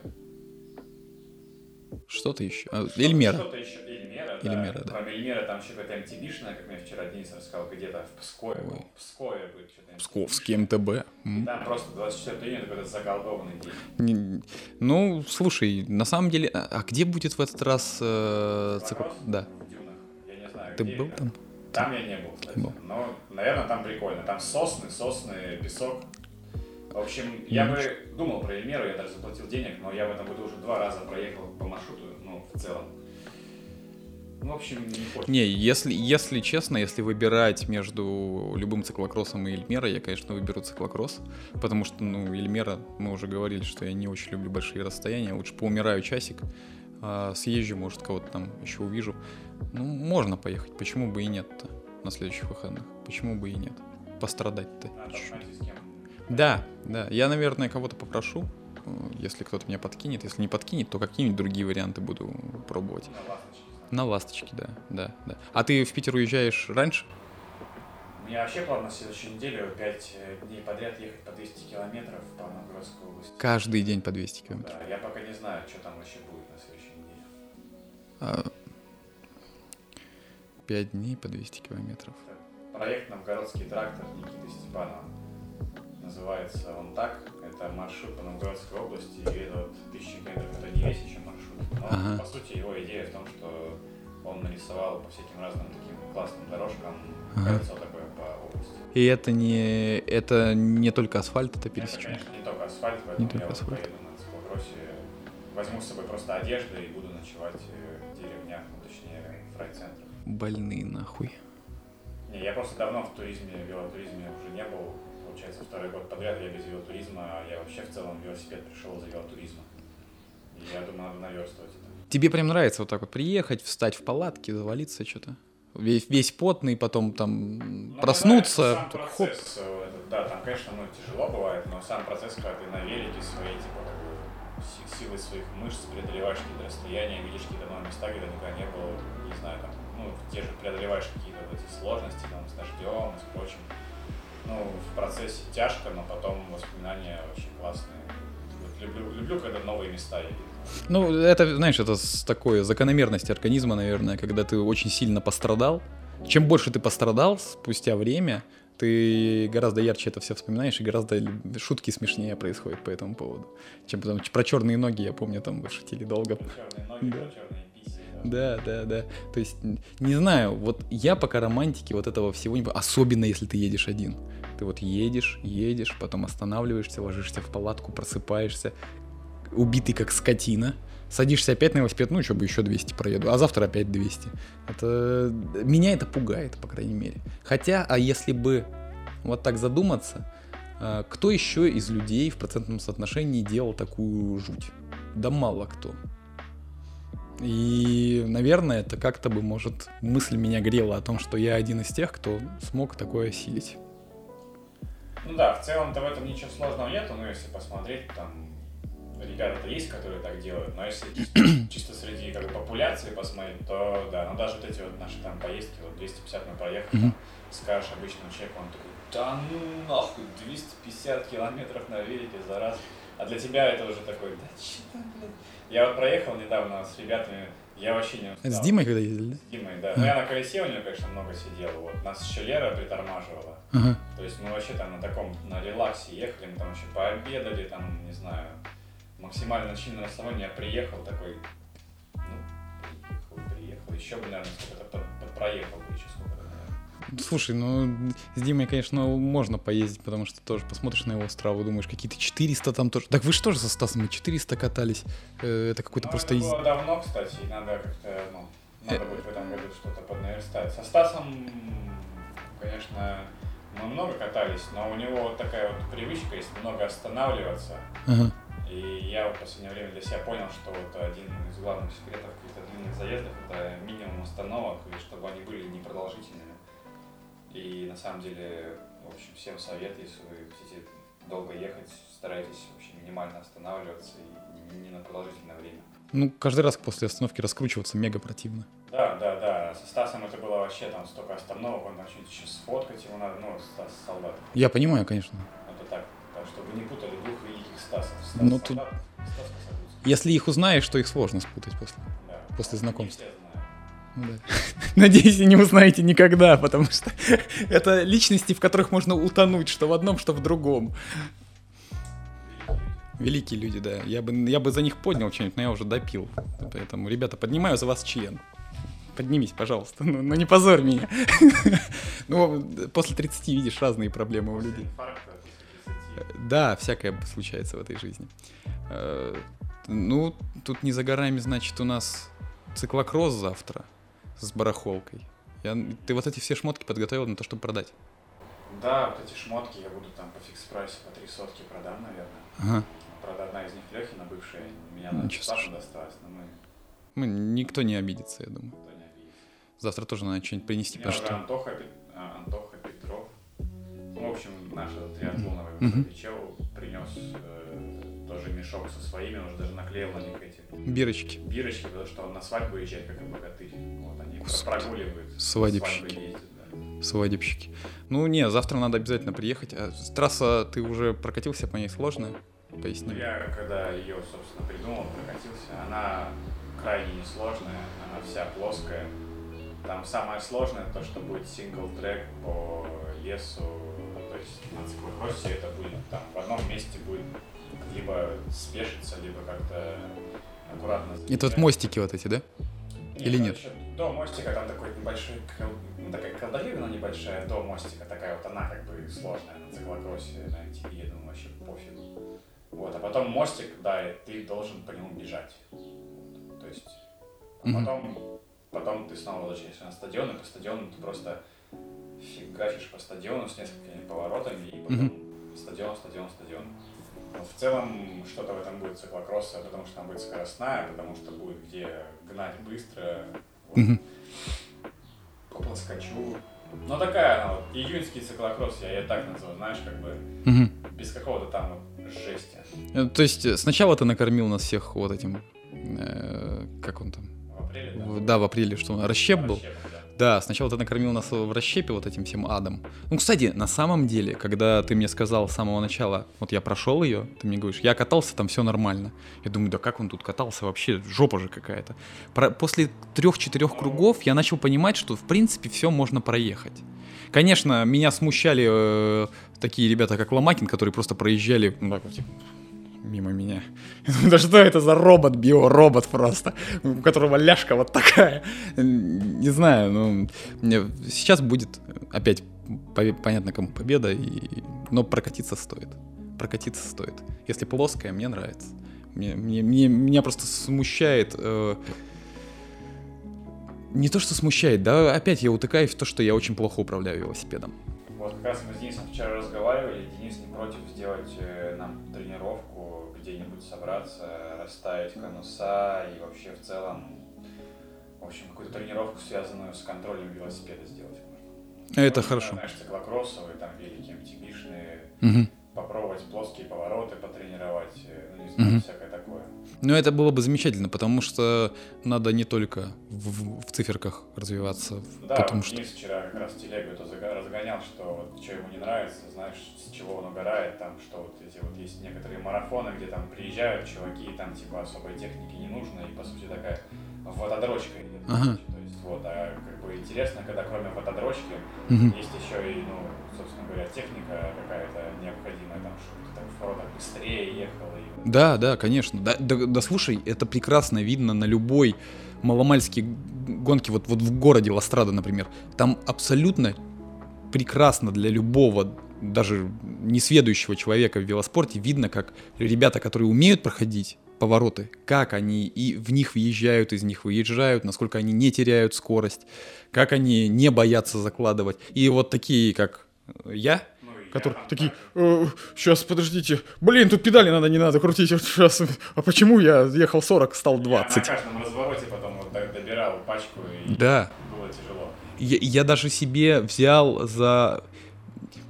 Что-то еще? А, что- Эльмера. Что-то еще. Эльмера, Эльмера, да. да. Кроме Эльмера там еще какая-то MTV-шная, как мне вчера Денис рассказал, где-то в Пскове. Ой. В Пскове будет что-то. Псковский МТБ. И. Там просто 24 июня какой-то заколдованный день. Не- Ну, слушай, на самом деле, а а где будет в этот раз э? Циклокросс Да. В дюнах. Я не знаю, Ты где был это. там? Там я не был, кстати. был. Но, наверное, там прикольно. Там сосны, сосны, песок. В общем, я бы думал про Эльмеру, я даже заплатил денег, но я в этом году уже два раза проехал по маршруту, ну, в целом. Ну, в общем, не хочется. Не, если, если честно, если выбирать между любым циклокроссом и Эльмерой, я, конечно, выберу циклокросс, потому что, ну, Эльмера, мы уже говорили, что я не очень люблю большие расстояния, лучше поумираю часик, а съезжу, может, кого-то там еще увижу. Ну, можно поехать, почему бы и нет-то на следующих выходных, почему бы и нет, пострадать-то. Чуть-чуть. Да, да, я, наверное, кого-то попрошу, э, если кто-то меня подкинет, если не подкинет, то какие-нибудь другие варианты буду пробовать. На ласточке. Да, да, да. А ты в Питер уезжаешь раньше? У меня вообще план на следующую неделю 5 дней подряд ехать по 200 километров по Новгородской области. Каждый день по 200 километров. Да, я пока не знаю, что там вообще будет на следующей неделе. А, Пять дней по 200 километров. Проект «Новгородский трактор» Никиты Степанова. Называется он так. Это маршрут по Новгородской области. И это вот тысячи километров, это не весь еще маршрут. Но, Ага. по сути, его идея в том, что он нарисовал по всяким разным таким классным дорожкам Ага. кольцо такое по области. И это не, это не только асфальт, это Это, пересечение. конечно, не только асфальт, поэтому только я вот асфальт. поеду на циклокроссе, возьму с собой просто одежду и буду ночевать э, в деревнях, ну, точнее, в райцентрах. Больные нахуй. Не, я просто давно в туризме, в велотуризме уже не был. Получается, второй год подряд я без велотуризма, а я вообще в целом велосипед пришел из-за велотуризма. И я думаю, надо наверстывать это. Тебе прям нравится вот так вот приехать, встать в палатке, завалиться что-то? Весь, весь потный, потом там Ну, проснуться, сам так хоп. процесс, э, этот, да, там, конечно, ну, тяжело бывает, но сам процесс, когда ты на велике своей, типа, как бы, си- силой своих мышц преодолеваешь какие-то расстояния, видишь какие-то новые места, где никогда не было, не знаю, там, ну, те же преодолеваешь какие-то вот эти сложности, там, с дождем с прочим. Ну, в процессе тяжко, но потом воспоминания очень классные. Вот люблю, люблю, когда новые места вижу. Ну, это, знаешь, это с такой закономерности организма, наверное, когда ты очень сильно пострадал. Чем больше ты пострадал спустя время, ты гораздо ярче это все вспоминаешь, и гораздо шутки смешнее происходят по этому поводу. Чем потом про черные ноги, я помню, там вы шутили долго. Черные ноги, Да. про черные. Да. Да, да. То есть, не знаю, вот я пока романтики вот этого всего не... Особенно, если ты едешь один. Ты вот едешь, едешь, потом останавливаешься, ложишься в палатку, просыпаешься, убитый как скотина, садишься опять на велосипед, ну, что бы еще 200 проеду, а завтра опять 200. Это... Меня это пугает, по крайней мере. Хотя, а если бы вот так задуматься, а, кто еще из людей в процентном соотношении делал такую жуть? Да мало кто. И, наверное, это как-то бы, может, мысль меня грела о том, что я один из тех, кто смог такое осилить. Ну да, в целом-то в этом ничего сложного нету, но если посмотреть, там ребята-то есть, которые так делают, но если чисто, чисто среди как бы, популяции посмотреть, то да, ну даже вот эти вот наши там поездки, вот 250 мы проехали, Мгм. скажешь обычному человеку, он такой, да ну нахуй, 250 километров на велике за раз. А для тебя это уже такой, да че там, блядь. Я вот проехал недавно с ребятами, я вообще не устал. С Димой когда ездили, да? С Димой, да. Ну я на колесе у него, конечно, много сидел, вот. Нас еще Лера притормаживала. Ага. То есть мы вообще там на таком, на релаксе ехали, мы там еще пообедали, там, не знаю, максимально на чинном расслабоне я приехал такой, ну, приехал, приехал, еще бы, наверное, сколько-то под, подпроехал бы еще наверное. Слушай, ну, с Димой, конечно, можно поездить, потому что тоже посмотришь на его страву, думаешь, какие-то 400 там тоже. Так вы же тоже со Стасом и 400 катались. Э, Это какой-то Ну, просто... это было давно, кстати, и надо как-то, ну, надо будет в этом году что-то поднаверстать. Со Стасом, конечно, мы много катались, но у него вот такая вот привычка есть много останавливаться. Ага. И я вот в последнее время для себя понял, что вот один из главных секретов каких-то длинных заездов это минимум остановок, и чтобы они были непродолжительными. И на самом деле, в общем, всем советую, если вы хотите долго ехать, старайтесь вообще минимально останавливаться и не- на продолжительное время. Ну, каждый раз после остановки раскручиваться мега противно. Да, да, да. Со Стасом это было вообще там столько остановок, он там что-нибудь еще сфоткать ему надо, ну, Стас Солдат. Я понимаю, конечно. Это так, так, чтобы вы не путали двух великих Стасов. Стас Ну, тут- Стас. Если их узнаешь, то их сложно спутать после. Да. После знакомства. все. Надеюсь, и не узнаете никогда, потому что это личности, в которых можно утонуть, что в одном, что в другом. Великие люди, да. Я бы, я бы за них поднял что-нибудь, но я уже допил. Поэтому, ребята, поднимаю за вас член. Поднимись, пожалуйста. Ну, ну не позорь меня. Ну, после 30 видишь разные проблемы у людей. Инфаркта после 30. Да, всякое случается в этой жизни. Э, Ну, тут не за горами, значит, у нас циклокросс завтра с барахолкой. Я, ты вот эти все шмотки подготовил на то, чтобы продать. Да, вот эти шмотки я буду там по фикс прайсе по три сотки продам, наверное. Ага. Правда, одна из них Лехина бывшая, меня на страшного. досталась, но мы Мы, никто не обидится, я думаю. никто не обидится. Завтра тоже надо что-нибудь принести, потому что... Антоха, а, Антоха Петров, ну, в общем, наш триатлоновый Мгм. Высокичев принес э, тоже мешок со своими, он уже даже наклеил на них эти Бирочки. бирочки, потому что он на свадьбу езжает, как и богатырь. Вот они Господи. прогуливают, Свадебщики. свадьбы ездят, да. Свадебщики. Ну, не, завтра надо обязательно приехать. А трасса, ты уже прокатился по ней сложная? Поясни. Ну, я когда ее, собственно, придумал, прокатился, она крайне несложная, она вся плоская. Там самое сложное то, что будет сингл-трек по лесу, то есть на циклокроссе это будет там в одном месте будет либо спешиться, либо как-то аккуратно. Это вот мостики вот эти, да? Или нет? Еще до мостика там такой небольшой, ну такая колдовина небольшая, до мостика такая вот она как бы сложная на циклокроссе, на MTV, я думаю, вообще пофигу. Вот, а потом мостик, да, и ты должен по нему бежать. То есть, а потом, потом ты снова возвращаешься на стадион, и по стадиону ты просто фигачишь по стадиону с несколькими поворотами, и потом стадион, стадион, стадион. Но в целом что-то в этом будет циклокросса, потому что там будет скоростная, потому что будет где гнать быстро. Вот. По плоскочу. Ну такая она вот, июньский циклокросс, я ее так называю, знаешь, как бы без какого-то там вот жести. Э, То есть э, сначала ты накормил нас всех вот этим, э, как он там? В апреле, да? В- Да, в апреле, что он, расщеп был? Расщеп, да. Да, сначала ты накормил нас в расщепе вот этим всем адом. Ну, кстати, на самом деле, когда ты мне сказал с самого начала, вот я прошел ее, ты мне говоришь, я катался, там все нормально. Я думаю, да как он тут катался, вообще жопа же какая-то. Про- после трех-четырех кругов я начал понимать, что в принципе все можно проехать. Конечно, меня смущали э, такие ребята, как Ломакин, которые просто проезжали ну, так вот, типа, мимо меня. Да что это за робот, биоробот просто, у которого ляжка вот такая. Не знаю, ну, сейчас будет опять по- понятно, кому победа, и... но прокатиться стоит. Прокатиться стоит. Если плоская, мне нравится. Мне, мне- мне- меня просто смущает... э, Не то, что смущает, да, опять я утыкаюсь в то, что я очень плохо управляю велосипедом. Вот как раз мы с Денисом вчера разговаривали, Денис не против сделать э, нам тренировку, где-нибудь собраться, расставить конуса и вообще в целом, в общем, какую-то тренировку, связанную с контролем велосипеда сделать можно. Это Можно, хорошо. Знаешь, циклокроссовые, там великие МТБшные, Мгм. Попробовать плоские повороты потренировать, э, ну не знаю, Мгм. всякое такое. Ну, это было бы замечательно, потому что надо не только в, в- циферках развиваться, Да, потому вот что... Денис вчера как раз телегу это разгонял, что вот что ему не нравится, знаешь, с чего он угорает, там, что вот эти вот есть некоторые марафоны, где там приезжают чуваки, и там типа особой техники не нужно, и по сути такая вододрочка идет. Ага. То есть вот, а как бы интересно, когда кроме вододрочки Мгм. есть еще и, ну, собственно говоря, техника какая-то необходимая, там, чтобы в воротах быстрее ехал. И... Да, да, конечно. Да, да, да слушай, это прекрасно видно на любой маломальской гонке, вот, вот в городе Ластрада, например. Там абсолютно прекрасно для любого, даже несведущего человека в велоспорте видно, как ребята, которые умеют проходить повороты, как они и в них въезжают, из них выезжают, насколько они не теряют скорость, как они не боятся закладывать. И вот такие, как я, Ну, которые такие, так- сейчас, подождите, блин, тут педали надо, не надо крутить, вот сейчас, а почему я ехал 40, стал Я на 20? каждом развороте потом вот так добирал пачку, и Да, было тяжело. я, я даже себе взял за...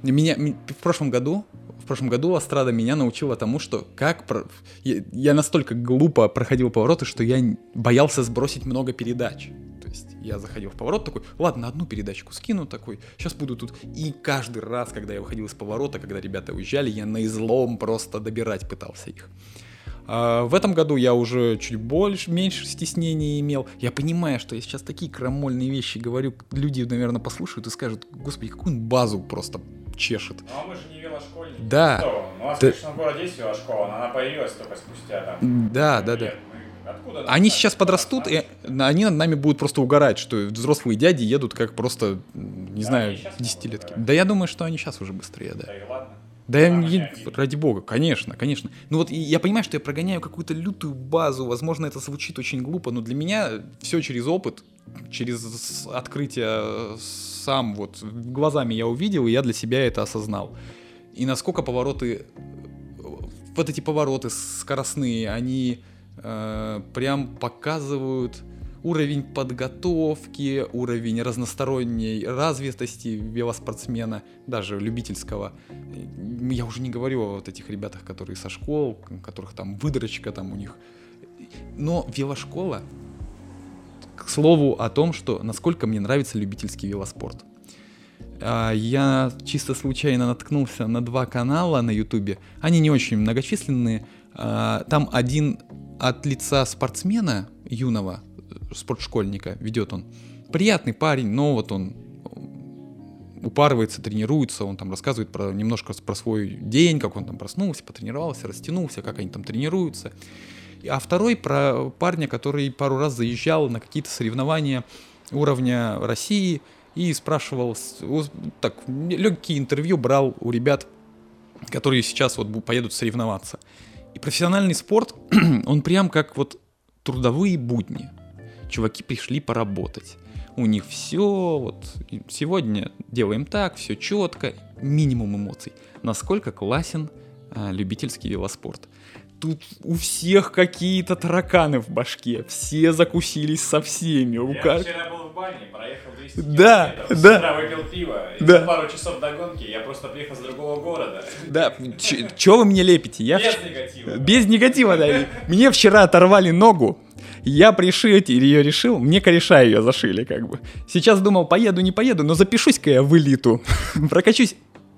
Меня в прошлом году, прошлом году Астрада меня научила тому, что как... про- Я, я настолько глупо проходил повороты, что я боялся сбросить много передач. То есть я заходил в поворот такой, ладно, одну передачку скину такой, сейчас буду тут. И каждый раз, когда я выходил из поворота, когда ребята уезжали, я на излом просто добирать пытался их. А, В этом году я уже чуть больше, меньше стеснений имел. Я понимаю, что я сейчас такие крамольные вещи говорю, люди, наверное, послушают и скажут, господи, какую он базу просто чешет. Ну а мы же не велошкольники. Да. Что? Ну, у нас, Да. в городе есть велошкола, но она появилась только спустя там... Да, да, лет. да. Мы- Откуда Они сейчас подрастут, и они над нами будут просто угорать, что взрослые дяди едут как просто, не Да, знаю, десятилетки. Да я думаю, что они сейчас уже быстрее, да. Да и ладно. Да я не обидно. ради бога, конечно, конечно. Ну вот я понимаю, что я прогоняю какую-то лютую базу, возможно, это звучит очень глупо, но для меня все через опыт, через открытие э, сам вот глазами я увидел, и я для себя это осознал. И насколько повороты, э, вот эти повороты скоростные, они э, прям показывают уровень подготовки, уровень разносторонней развитости велоспортсмена, даже любительского. Я уже не говорю о вот этих ребятах, которые со школ, которых там выдрочка там у них. Но велошкола, к слову о том, что насколько мне нравится любительский велоспорт. а, я чисто случайно наткнулся на два канала на Ютубе. Они не очень многочисленные. А, там один от лица спортсмена юного, спортшкольника, ведет он. Приятный парень, но вот он упарывается, тренируется, он там рассказывает про, немножко про свой день, как он там проснулся, потренировался, растянулся, как они там тренируются. А второй про парня, который пару раз заезжал на какие-то соревнования уровня России и спрашивал, так, легкие интервью брал у ребят, которые сейчас вот поедут соревноваться. И профессиональный спорт, он прям как вот трудовые будни. Чуваки пришли поработать. У них все, вот сегодня делаем так, все четко, минимум эмоций. Насколько классен а, любительский велоспорт. Тут у всех какие-то тараканы в башке, все закусились со всеми. Я у как... вчера был в бане, проехал 200 да, километров, да. с утра выпил пиво, и да. за пару часов до гонки я просто приехал с другого города. Да, чё вы мне лепите? Я Без негатива. Без негатива, да. Мне вчера оторвали ногу, я пришить ее решил, мне кореша ее зашили, как бы. Сейчас думал, поеду, не поеду, но запишусь-ка я в элиту. Прокачусь.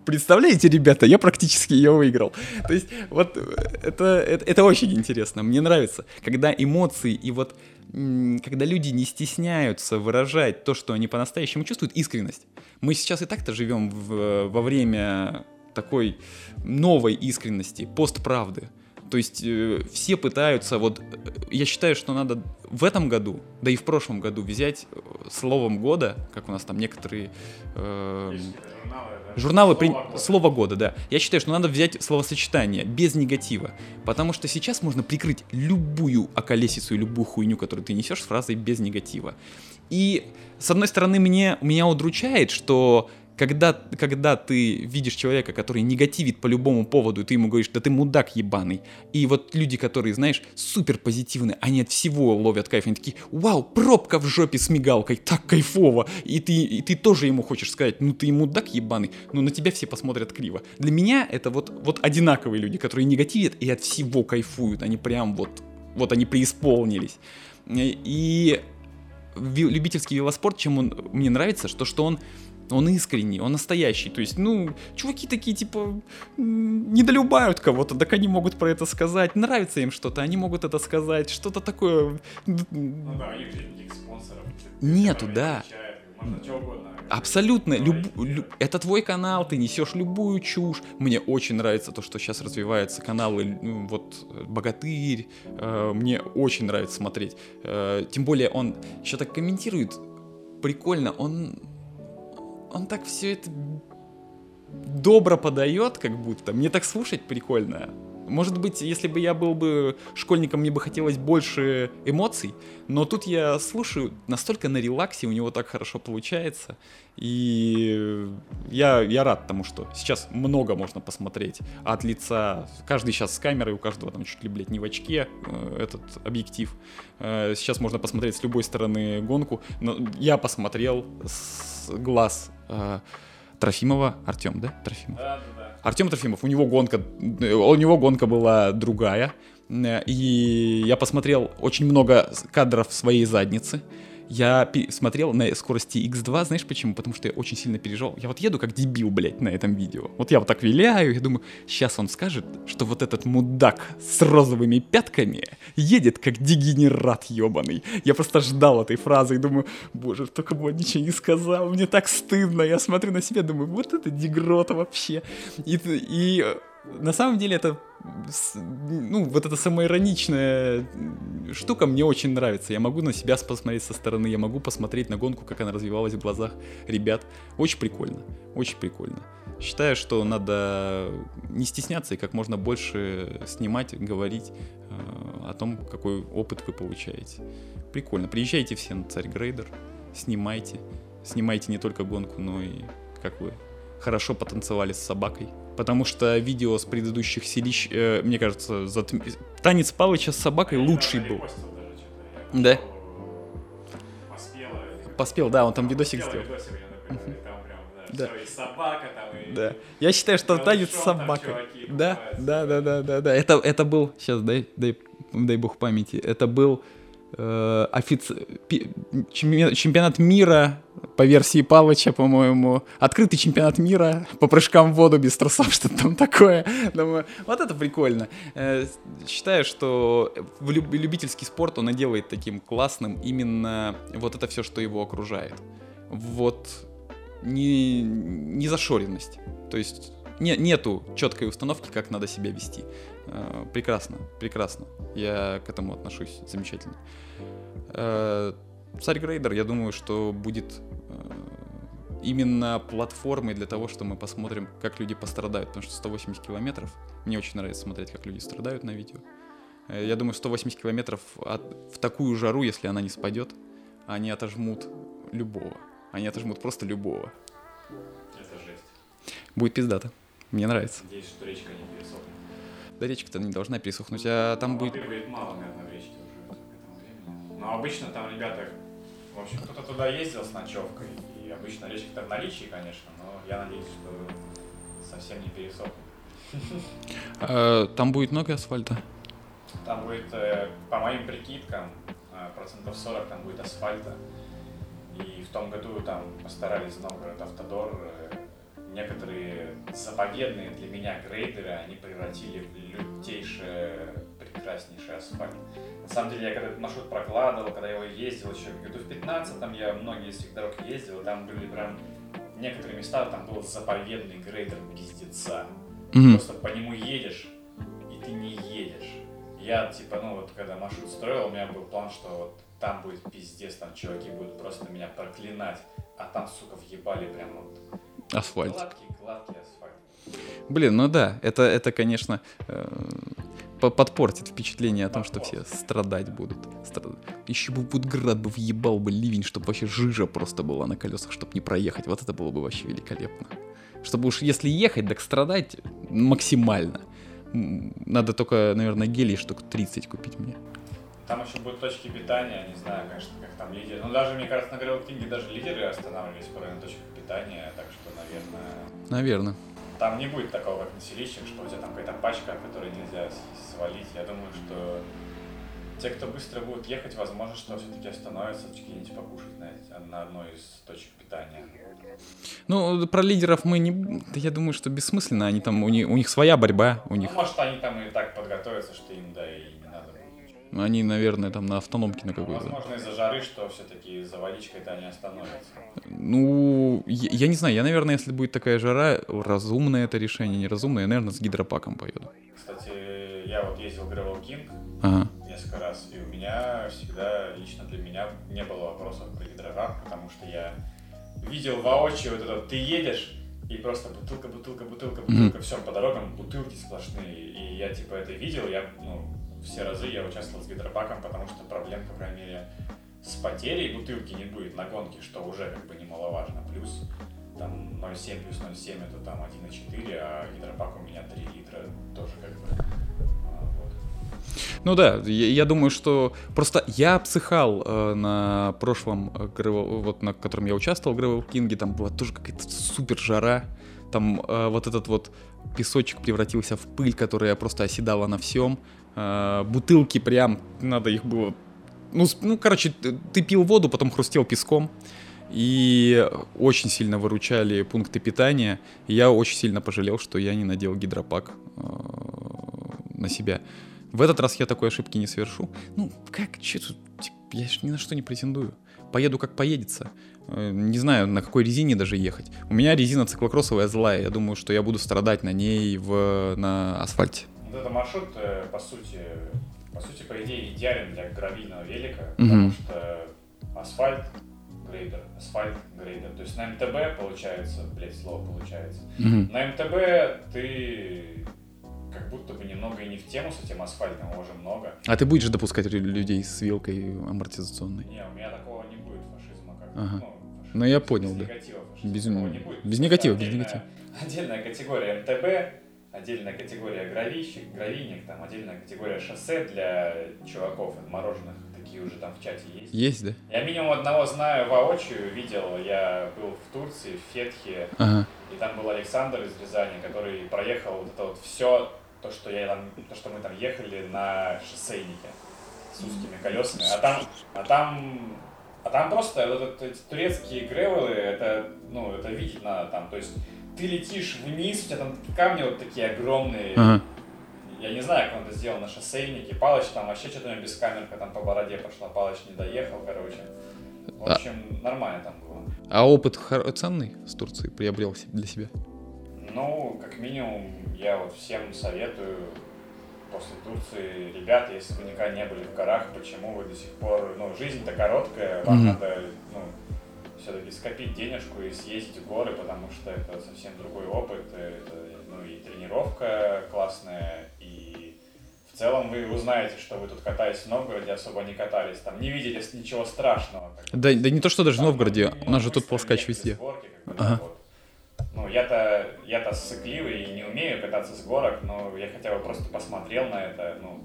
Представляете, ребята, я практически ее выиграл. То есть, вот это, это, это очень интересно. Мне нравится, когда эмоции и вот когда люди не стесняются выражать то, что они по-настоящему чувствуют, искренность. Мы сейчас и так-то живем в, во время такой новой искренности, постправды. То есть э, все пытаются, вот э, я считаю, что надо в этом году, да и в прошлом году взять э, словом года, как у нас там некоторые э, журналы, да? журналы слово, при... года. слово года, да. Я считаю, что надо взять словосочетание без негатива, потому что сейчас можно прикрыть любую околесицу и любую хуйню, которую ты несешь, с фразой без негатива. И с одной стороны мне меня удручает, что когда, когда ты видишь человека, который негативит по любому поводу, и ты ему говоришь, да ты мудак ебаный, и вот люди, которые, знаешь, супер позитивные, они от всего ловят кайф, они такие, вау, пробка в жопе с мигалкой, так кайфово, и ты, и ты тоже ему хочешь сказать, ну ты мудак ебаный, но на тебя все посмотрят криво. Для меня это вот, вот одинаковые люди, которые негативят и от всего кайфуют, они прям вот, вот они преисполнились. И любительский велоспорт, чем он мне нравится, что, что он он искренний, он настоящий. То есть, ну, чуваки такие, типа, недолюбают кого-то, так они могут про это сказать. Нравится им что-то, они могут это сказать. Что-то такое... Ну да, у них же никаких спонсоров. Нету, да. Можно что угодно. Абсолютно. Люб, люб, это твой канал, ты несешь любую чушь. Мне очень нравится то, что сейчас развиваются каналы, ну, вот Богатырь. Э, мне очень нравится смотреть. Э, тем более он еще так комментирует. Прикольно. Он он так все это добро подает, как будто. Мне так слушать прикольно. Может быть, если бы я был бы школьником, мне бы хотелось больше эмоций, но тут я слушаю настолько на релаксе, у него так хорошо получается, и я, я рад тому, что сейчас много можно посмотреть от лица, каждый сейчас с камерой, у каждого там чуть ли, блядь, не в очке э, этот объектив, э, сейчас можно посмотреть с любой стороны гонку, но я посмотрел с глаз э, Трофимова, Артем, да? Трофимов. Да, да, да. Артем Трофимов, у него гонка, у него гонка была другая, и я посмотрел очень много кадров своей задницы, я смотрел на скорости X2, знаешь почему? Потому что я очень сильно переживал. Я вот еду как дебил, блядь, на этом видео. Вот я вот так виляю, я думаю, сейчас он скажет, что вот этот мудак с розовыми пятками едет как дегенерат ебаный. Я просто ждал этой фразы и думаю, боже, только бы он ничего не сказал, мне так стыдно. Я смотрю на себя, думаю, вот это дегрот вообще. И, и на самом деле это, ну, вот эта самоироничная штука мне очень нравится. Я могу на себя посмотреть со стороны, я могу посмотреть на гонку, как она развивалась в глазах ребят. Очень прикольно, очень прикольно. Считаю, что надо не стесняться и как можно больше снимать, говорить э, о том, какой опыт вы получаете. Прикольно. Приезжайте все на Царь Грейдер, снимайте. Снимайте не только гонку, но и как вы хорошо потанцевали с собакой. Потому что видео с предыдущих селищ, э, мне кажется, затм... танец Палыча с собакой лучший был. Да? Поспел, да, он там видосик сделал. Да. и собака там, и... Да. Я считаю, что танец с собакой. Да, да, да, да, да, да. Это, это был, сейчас дай, дай, дай бог памяти, это был э, офици... чемпионат мира по версии Палыча, по-моему, открытый чемпионат мира по прыжкам в воду без трусов, что-то там такое. Думаю, вот это прикольно. Э, считаю, что любительский спорт он и делает таким классным именно вот это все, что его окружает. Вот не, не зашоренность. То есть не, нету четкой установки, как надо себя вести. Э, прекрасно, прекрасно. Я к этому отношусь замечательно. Э, Царь Грейдер, я думаю, что будет э, именно платформой для того, что мы посмотрим, как люди пострадают. Потому что 180 километров, мне очень нравится смотреть, как люди страдают на видео. Я думаю, 180 километров от, в такую жару, если она не спадет, они отожмут любого. Они отожмут просто любого. Это жесть. Будет пиздато. Мне нравится. Надеюсь, что речка не пересохнет. Да речка-то не должна пересохнуть, а там ну, будет... Воды будет мало, наверное, в речке уже к этому времени. Но обычно там ребята, в общем, кто-то туда ездил с ночевкой, и обычно речка-то в наличии, конечно, но я надеюсь, что совсем не пересохнет. А, там будет много асфальта? Там будет, э, по моим прикидкам, э, процентов 40 там будет асфальта. И в том году там постарались Новгород Автодор э, некоторые заповедные для меня грейдеры они превратили в лютейшее, прекраснейший асфальт. На самом деле, я когда этот маршрут прокладывал, когда я его ездил еще году в 15 там я многие из этих дорог ездил, там были прям некоторые места, там был заповедный грейдер пиздеца. Mm-hmm. Просто по нему едешь, и ты не едешь. Я, типа, ну вот, когда маршрут строил, у меня был план, что вот там будет пиздец, там чуваки будут просто меня проклинать, а там, сука, въебали прям вот Асфальт. Гладкий, гладкий асфальт. Блин, ну да, это, это конечно, э, подпортит впечатление о том, что все страдать будут. Еще бы Будград бы въебал бы ливень, чтобы вообще жижа просто была на колесах, чтобы не проехать. Вот это было бы вообще великолепно. Чтобы уж если ехать, так страдать максимально. Надо только, наверное, гелий штук 30 купить мне. Там еще будут точки питания, не знаю, конечно, как там лидеры. Ну, даже, мне кажется, на Gravel King даже лидеры останавливались порой на точках питания, так что, наверное... Наверное. Там не будет такого, как на селищах, что у тебя там какая-то пачка, которую нельзя свалить. Я думаю, что те, кто быстро будет ехать, возможно, что все-таки остановятся где-нибудь покушать на, на одной из точек питания. Ну, про лидеров мы не... Да я думаю, что бессмысленно. Они там, у них, у них своя борьба. У них... Ну, может, они там и так подготовятся, что им, да, и они, наверное, там на автономке на какой-то. Возможно, из-за жары, что все-таки за водичкой-то они остановятся. Ну, я, я не знаю, я, наверное, если будет такая жара, разумное это решение, неразумное, я, наверное, с гидропаком поеду. Кстати, я вот ездил в Gravel King ага. несколько раз, и у меня всегда, лично для меня, не было вопросов про гидропак, потому что я видел воочию вот это, ты едешь, и просто бутылка, бутылка, бутылка, бутылка, mm-hmm. все по дорогам бутылки сплошные, и я типа это видел, я, ну, все разы я участвовал с гидропаком, потому что проблем, по крайней мере, с потерей бутылки не будет на гонке, что уже как бы немаловажно. Плюс там 0,7 плюс 0,7 это там 1,4, а гидропак у меня 3 литра тоже как бы а. Ну да, я, я думаю, что просто я обсыхал э, на прошлом, э, вот на котором я участвовал, в Gravel King, там была тоже какая-то супер жара, там э, вот этот вот песочек превратился в пыль, которая просто оседала на всем, э, бутылки прям, надо их было... Ну, ну, короче, ты, пил воду, потом хрустел песком, и очень сильно выручали пункты питания. И я очень сильно пожалел, что я не надел гидропак э, на себя. В этот раз я такой ошибки не совершу. Ну, как, че тут, я же ни на что не претендую. Поеду как поедется. Э, не знаю, на какой резине даже ехать. У меня резина циклокроссовая злая. Я думаю, что я буду страдать на ней в, на асфальте. Вот этот маршрут, э, по сути, по сути, по идее, идеален для гравийного велика, угу. потому что асфальт, грейдер, асфальт, грейдер. То есть на МТБ получается, блять, слово получается. Угу. На МТБ ты как будто бы немного и не в тему с этим асфальтом, уже много. А ты будешь допускать людей с вилкой амортизационной? Не, у меня такого не будет фашизма, как ага. ну, фашизм, ну я понял, без да. Негатива, без, не будет. без негатива, без негатива. Отдельная категория МТБ, отдельная категория гравийщик, гравийник, там отдельная категория шоссе для чуваков отмороженных, такие уже там в чате есть. Есть, да? Я минимум одного знаю воочию, видел, я был в Турции, в Фетхе, ага. и там был Александр из Рязани, который проехал вот это вот все, то, что я там, то, что мы там ехали на шоссейнике. с узкими колесами. А там, а там, а там просто вот это, эти турецкие гревелы, это, ну, это видеть надо там. То есть ты летишь вниз, у тебя там камни вот такие огромные. Ага. Я не знаю, как он это сделал на шоссейнике. Палыч там вообще что-то у него без камерка там по бороде пошла. Палыч не доехал, короче. В А- общем, нормально там было. А опыт ценный с Турцией приобрел для себя? Ну, как минимум, я вот всем советую после Турции, ребята, если вы никогда не были в горах, почему вы до сих пор, ну, жизнь-то короткая, вам Мгм. надо, ну, все-таки скопить денежку и съездить в горы, потому что это совсем другой опыт, это, ну, и тренировка классная, и в целом вы узнаете, что вы тут катались в Новгороде, особо не катались, там, не видели ничего страшного. Да, да не то, что даже в там, Новгороде, ну, у нас же тут плоскач ехали везде. с горки, как бы, да, Ага. вот. Ну, я-то, я-то сыкливый и не умею кататься с горок, но я хотя бы просто посмотрел на это, ну,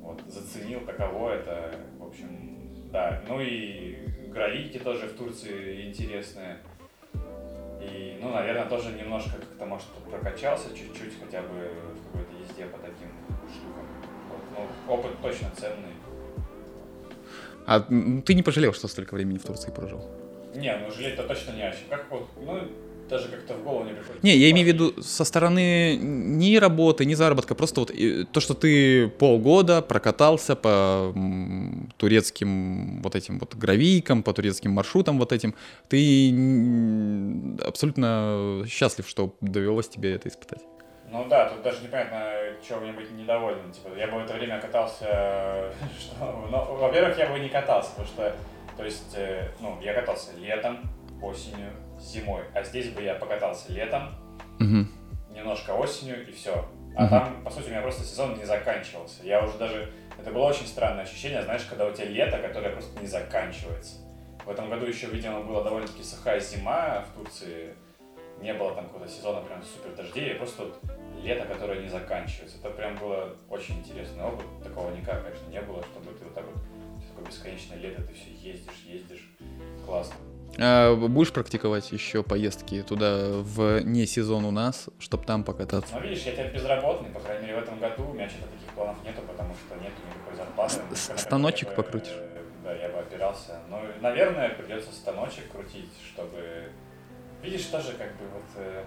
вот, заценил, каково это, в общем, да. Ну и гравики тоже в Турции интересные. И, ну, наверное, тоже немножко как-то, может, прокачался чуть-чуть хотя бы в какой-то езде по таким штукам. Вот. Ну, опыт точно ценный. А ты не пожалел, что столько времени в Турции прожил? Не, ну жалеть-то точно не о чем. Как вот, ну, даже как-то в голову не приходит. Не, я имею в виду со стороны ни работы, ни заработка, просто вот э, то, что ты полгода прокатался по турецким вот этим вот гравийкам, по турецким маршрутам вот этим, ты абсолютно счастлив, что довелось тебе это испытать. Ну да, тут даже непонятно, чего мне быть недоволен. Типа, я бы в это время катался, что, ну, во-первых, я бы не катался, потому что, то есть, э, ну, я катался летом, осенью, зимой, а здесь бы я покатался летом, Мгм. немножко осенью и все. А Мгм. там, по сути, у меня просто сезон не заканчивался. Я уже даже... Это было очень странное ощущение, знаешь, когда у тебя лето, которое просто не заканчивается. В этом году еще, видимо, была довольно-таки сухая зима в Турции. Не было там какого-то сезона прям супер дождей, просто вот лето, которое не заканчивается. Это прям было очень интересный опыт. Такого никак, конечно, не было, чтобы ты вот так вот такое бесконечное лето, ты все ездишь, ездишь. Классно. А будешь практиковать еще поездки туда в не сезон у нас, чтобы там покататься? Ну, видишь, я теперь безработный, по крайней мере, в этом году у меня что-то таких планов нету, потому что нету никакой зарплаты. Станочек бы, покрутишь? э, Да, я бы опирался. Ну, наверное, придется станочек крутить, чтобы... Видишь, тоже как бы вот... э,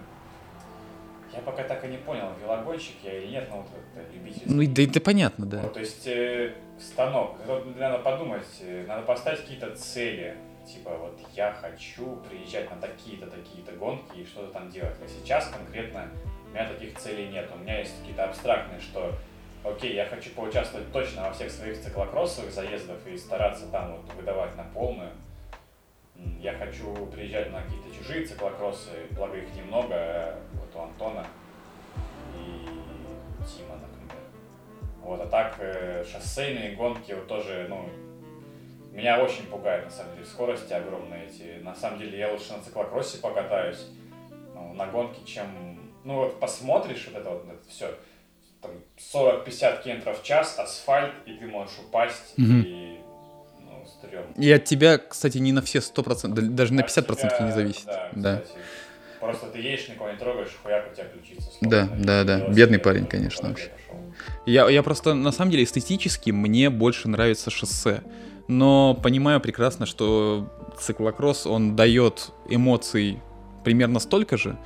Я пока так и не понял, велогонщик я или нет, ну вот это любительский. Ну, да, да понятно, да. Вот, то есть э, станок, тут надо подумать, э, надо поставить какие-то цели. Типа вот я хочу приезжать на такие-то, такие-то гонки и что-то там делать. А сейчас конкретно у меня таких целей нет. У меня есть какие-то абстрактные, что окей, я хочу поучаствовать точно во всех своих циклокроссовых заездах и стараться там вот выдавать на полную. Я хочу приезжать на какие-то чужие циклокроссы, благо их немного, э, вот у Антона и Тима, например. Вот, а так э, шоссейные гонки вот тоже, ну, меня очень пугает, на самом деле, скорости огромные эти. На самом деле, я лучше на циклокроссе покатаюсь, ну, на гонке, чем... Ну, вот посмотришь вот это вот, это все, там, 40-50 км в час, асфальт, и ты можешь упасть, Мгм. и, ну, стрёмно. И от тебя, кстати, не на все 100%, да- даже на От 50% тебя, не зависит. Да, Да. кстати. Просто ты едешь, никого не трогаешь, хуяк у тебя ключица Да, да, да. Бедный парень, конечно, вообще. Я, я просто, на самом деле, эстетически мне больше нравится шоссе. Но понимаю прекрасно, что циклокросс, он дает эмоций примерно столько же.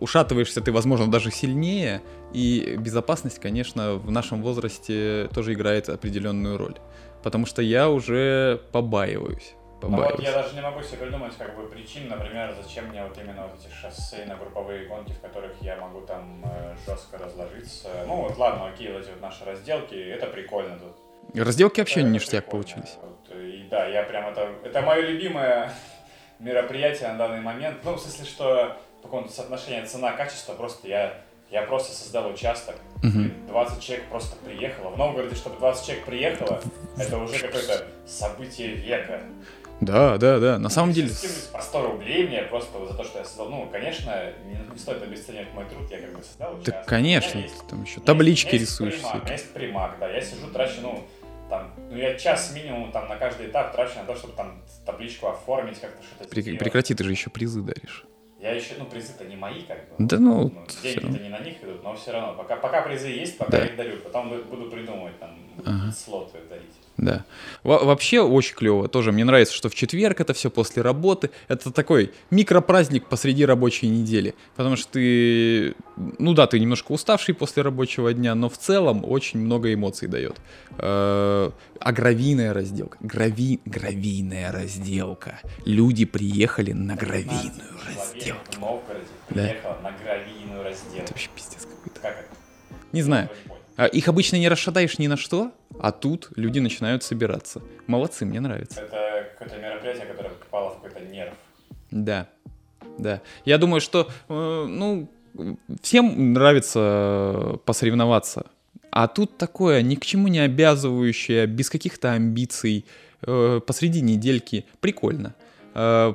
Ушатываешься ты, возможно, даже сильнее. И безопасность, конечно, в нашем возрасте тоже играет определенную роль. Потому что я уже побаиваюсь. Ну вот Побаиваюсь. я даже не могу себе придумать как бы причин, например, зачем мне вот именно вот эти шоссейно-групповые гонки, в которых я могу там э, жестко разложиться. Ну вот ладно, окей, вот эти вот наши разделки, это прикольно тут. Разделки вообще Это ништяк прикольно. получились. И да, я прям это... Это мое любимое мероприятие на данный момент. Ну, в смысле, что по какому-то соотношению цена-качество просто я... Я просто создал участок, и 20 человек просто приехало. В Новгороде, чтобы 20 человек приехало, это уже какое-то событие века. Да, да, да. На самом деле... По 100 рублей мне просто за то, что я создал. Ну, конечно, не, не стоит обесценивать мой труд, я как бы создал У конечно, есть- там еще таблички есть- рисуешь примак, У меня есть примак, да. Я сижу, трачу, ну, там, ну, я час минимум там на каждый этап трачу на то, чтобы там табличку оформить, как-то что-то Прек-. Прекрати, ты же еще призы даришь. Я еще, ну, призы-то не мои, как бы. Да ну, всё деньги-то не на них идут, но все равно. Пока, пока призы есть, пока Да. я их дарю. Потом бу- буду придумывать там Ага. слоты дарить. Да. Во- вообще очень клево. Тоже мне нравится, что в четверг это все после работы. Это такой микропраздник посреди рабочей недели. Потому что ты, ну да, ты немножко уставший после рабочего дня, но в целом очень много эмоций дает. Э, А гравийная разделка. Грави... Гравийная разделка. Люди приехали на гравийную 15 человек разделку. в Новгороде Да. на гравийную разделку. Это вообще пиздец какой-то. Как это? Не знаю. А Их обычно не расшатаешь ни на что, а тут люди начинают собираться. Молодцы, мне нравится. Это какое-то мероприятие, которое попало в какой-то нерв. Да, да. Я думаю, что, э, ну, всем нравится посоревноваться. А тут такое ни к чему не обязывающее, без каких-то амбиций, э, посреди недельки. Прикольно. Э,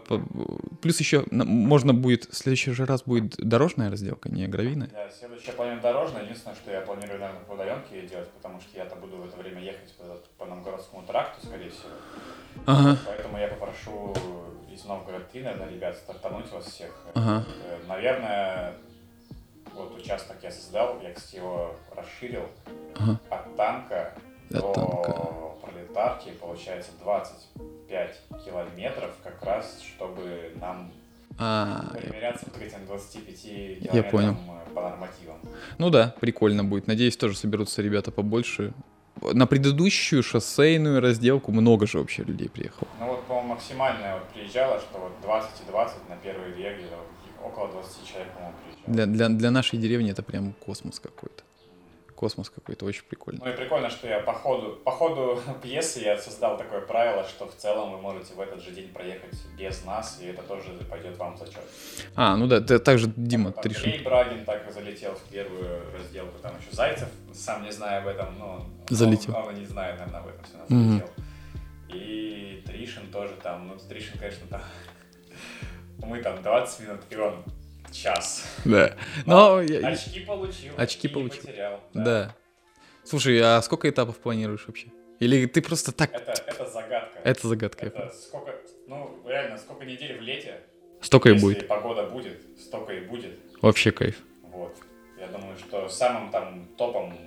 Плюс еще можно будет, в следующий же раз будет дорожная разделка, не гравийная. Да, следующее планирую дорожное. Единственное, что я планирую, наверное, по удаленке ее делать, потому что я-то буду в это время ехать по, по Новгородскому тракту, скорее всего. Ага, Поэтому я попрошу из Новгород-3, наверное, ребят, стартануть вас всех. ага. Э, Наверное, вот участок я создал, я, кстати, его расширил Ага. от танка От до танка. пролетарки, получается 25 километров, как раз, чтобы нам А, примеряться к этим 25 Я километрам понял. э, по нормативам. Ну да, прикольно будет. Надеюсь, тоже соберутся ребята побольше. На предыдущую шоссейную разделку много же вообще людей приехало. Ну вот, по-моему, максимальное вот приезжало, что вот 20 и 20 на первый регги, около 20 человек, по-моему, приезжало. Для, для, для нашей деревни это прям космос какой-то. Космос какой-то, очень прикольно. Ну и прикольно, что я по ходу, по ходу пьесы я создал такое правило, что в целом вы можете в этот же день проехать без нас, и это тоже пойдет вам в зачет. А, ну да, ты, также Дима Там Тришин. Андрей Брагин так залетел в первую разделку, там еще Зайцев, сам не зная об этом, но Залетел. Он, он не знает, наверное, об этом все равно залетел. И Тришин тоже там, ну Тришин, конечно, там, мы там 20 минут, и он час. Да. Но я- Очки получил, Очки получил. потерял. да. Слушай, а сколько этапов планируешь вообще? Или ты просто так... Это, это загадка. Это загадка. Это сколько, ну, реально, сколько недель в лете, Столько и если будет. погода будет, столько и будет. Вообще кайф. Вот. Я думаю, что самым там топом,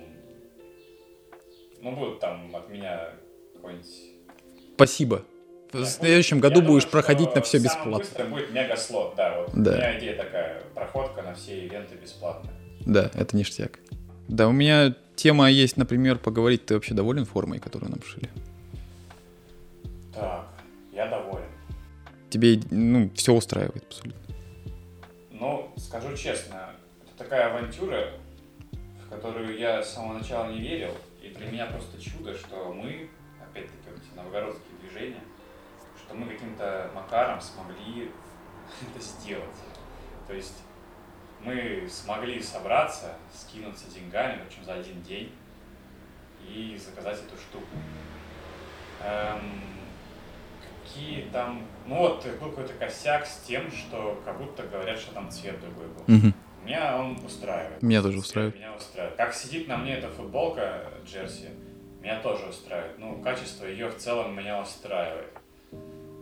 ну, будут там от меня какой-нибудь... Спасибо. В следующем году Я будешь думаю, проходить на все бесплатно. быстрым будет мега-слот, да, вот. Да. У меня идея такая, проходка на все ивенты бесплатная. Да, это ништяк. Да, у меня тема есть, например, поговорить, ты вообще доволен формой, которую нам шили? Так, я доволен. Тебе, ну, все устраивает абсолютно. Ну, скажу честно, это такая авантюра, в которую я с самого начала не верил. И для меня просто чудо, что мы, опять-таки, вот эти новгородские движения, что мы каким-то макаром смогли это сделать. То есть мы смогли собраться, скинуться деньгами, причем за один день, и заказать эту штуку. Эм, какие там... Ну вот, был какой-то косяк с тем, что как будто говорят, что там цвет другой был. Мгм. Меня он устраивает. Меня тоже устраивает. Меня устраивает. Как сидит на мне эта футболка Джерси, меня тоже устраивает. Ну, качество ее в целом меня устраивает.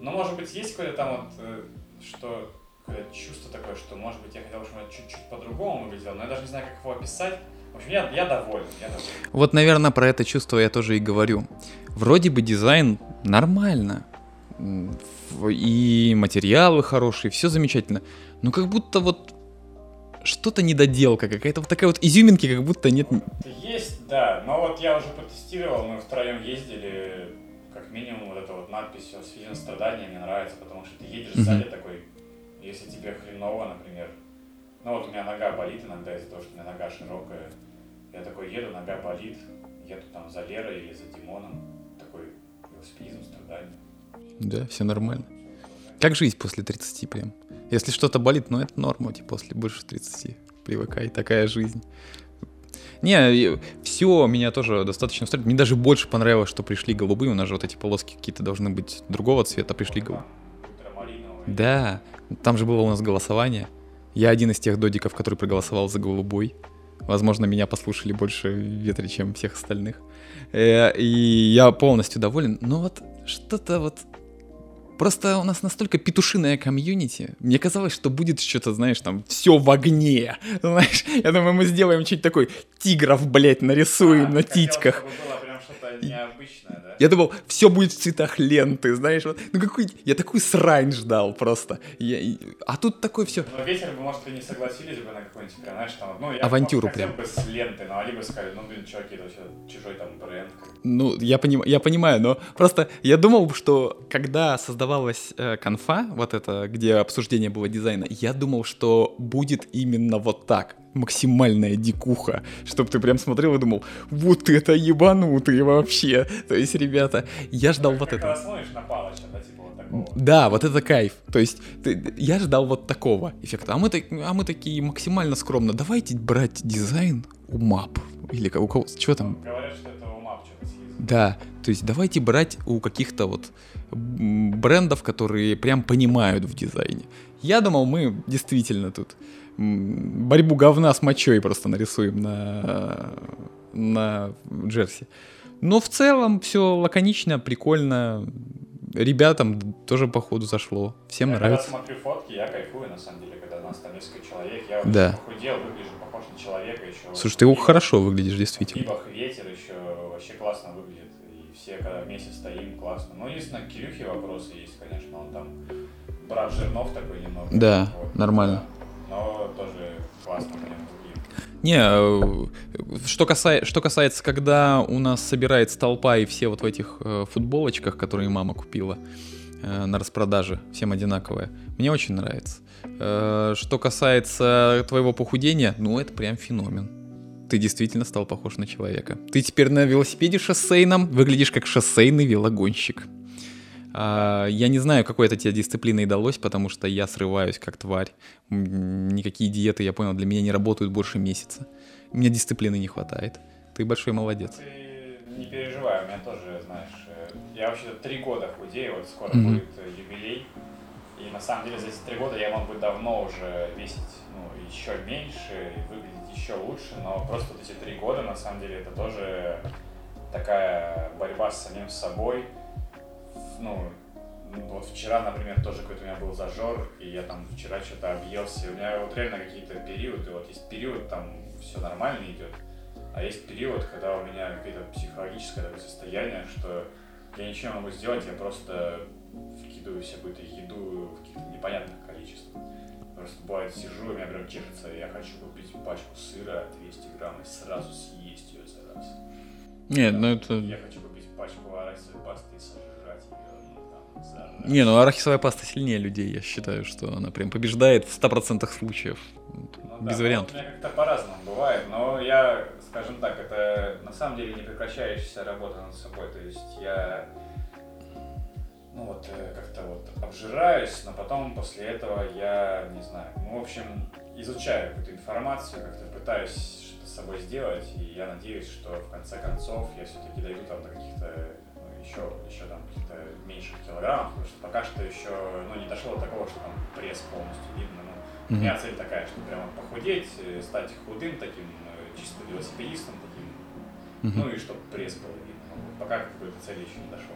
Но, может быть, есть какое-то там вот, э, что какое-то чувство такое, что, может быть, я хотел, чтобы это чуть-чуть по-другому выглядело, но я даже не знаю, как его описать. В общем, я, я доволен, я доволен. Вот, наверное, про это чувство я тоже и говорю. Вроде бы дизайн нормально. И материалы хорошие, все замечательно. Но как будто вот что-то недоделка, какая-то вот такая вот изюминки, как будто нет. Есть, да, но вот я уже потестировал, мы втроем ездили, как минимум вот эта вот надпись «Свиден страдания» мне нравится, потому что ты едешь сзади такой, если тебе хреново, например, ну вот у меня нога болит иногда из-за того, что у меня нога широкая, я такой еду, нога болит, еду там за Лерой или за Димоном, такой велосипедизм, страдания. Да, все нормально. Как жизнь после 30 прям. Если что-то болит, ну это норма, типа после больше 30. Привыкай, такая жизнь. Не, все меня тоже достаточно устраивает. Мне даже больше понравилось, что пришли голубые. У нас же вот эти полоски какие-то должны быть другого цвета, пришли голубые. Да, там же было у нас голосование. Я один из тех додиков, который проголосовал за голубой. Возможно, меня послушали больше ветре, чем всех остальных. Э, И я полностью доволен. Но вот что-то вот... Просто у нас настолько петушиная комьюнити. Мне казалось, что будет что-то, знаешь, там, все в огне. Знаешь, я думаю, мы сделаем что-нибудь такой, тигров, блядь, нарисуем А, на титьках. прям что-то необычное, да? Я думал, все будет в цветах ленты, знаешь, вот, ну какой, я такую срань ждал просто. Я, а тут такое все. Но ветер бы, может, и не согласились бы на какой-нибудь, знаешь, там, ну, я Авантюру может, прям. бы с ленты, но они бы сказали, ну, блин, чуваки, это вообще чужой там бренд. Ну, я, поним, я понимаю, но просто я думал, что когда создавалась э, конфа, вот это, где обсуждение было дизайна, я думал, что будет именно вот так. Максимальная дикуха, чтобы ты прям смотрел и думал, вот это ебанутые вообще. То есть, ребята, я ждал вот Как этого. когда смотришь на Палыча, да, типа вот такого. Да, вот это кайф. То есть ты- я ждал вот такого эффекта. А мы, так- а мы такие максимально скромно. Давайте брать дизайн у мап. Или у кого, что там? Говорят, что это у мап что-то. Да, то есть давайте брать у каких-то вот брендов, которые прям понимают в дизайне. Я думал, мы действительно тут борьбу говна с мочой просто нарисуем на, на джерси. Но в целом все лаконично, прикольно. Ребятам тоже походу зашло. Всем я нравится. когда смотрю фотки, я кайфую, на самом деле, когда нас там несколько человек. Я вот Да. похудел, выгляжу похож на человека еще. Слушай, ты хорошо выглядишь, действительно. Бибах ветер еще вообще классно выглядит. И все, когда вместе стоим, классно. Ну, единственное, к Кирюхе вопросы есть, конечно. Он там брат Жирнов такой немного. Да, нормально. Но тоже классно выглядит. Не, э, что, касается, что касается, когда у нас собирается толпа и все вот в этих э, футболочках, которые мама купила э, на распродаже, всем одинаковые, мне очень нравится. Э, что касается твоего похудения, ну это прям феномен. Ты действительно стал похож на человека. Ты теперь на велосипеде шоссейном выглядишь как шоссейный велогонщик. А, я не знаю, какой это тебе дисциплиной далось, потому что я срываюсь как тварь. Никакие диеты, я понял, для меня не работают больше месяца. Мне дисциплины не хватает. Ты большой молодец. Ты не переживай, у меня тоже, знаешь, э, я вообще три года худею, вот скоро Мгм. будет э, юбилей. И на самом деле за эти три года я мог бы давно уже весить ну, еще меньше и выглядеть еще лучше, но просто вот эти три года на самом деле это тоже такая борьба с самим собой. Ну, ну, вот вчера, например, тоже какой-то у меня был зажор, и я там вчера что-то объелся. И у меня вот реально какие-то периоды, вот есть период, там все нормально идет, а есть период, когда у меня какое-то психологическое такое состояние, что я ничего не могу сделать, я просто вкидываю себе какую-то еду в каких-то непонятных количествах. Просто бывает сижу, у меня прям чешется, я хочу купить пачку сыра 200 грамм и сразу съесть ее за раз. Нет, ну это... Я хочу купить пачку арахисовой пасты и сожрать Не, ну арахисовая паста сильнее людей, я считаю, что она прям побеждает в 100% случаев. Ну Без да, вариантов. ну, У меня как-то по-разному бывает, но я, скажем так, это на самом деле не прекращающаяся работа над собой. То есть я ну вот э, как-то вот обжираюсь, но потом после этого я не знаю. Ну, в общем, изучаю какую-то информацию, как-то пытаюсь что-то с собой сделать, и я надеюсь, что в конце концов я все-таки дойду там до каких-то еще, еще там каких-то меньших килограммов, потому что пока что еще ну, не дошло до такого, что там пресс полностью видно. Ну, у Мгм. меня цель такая, что прямо похудеть, э, стать худым таким, э, чисто велосипедистом таким, Мгм. ну и чтобы пресс был видно. Ну, вот пока к какой-то цели еще не дошел.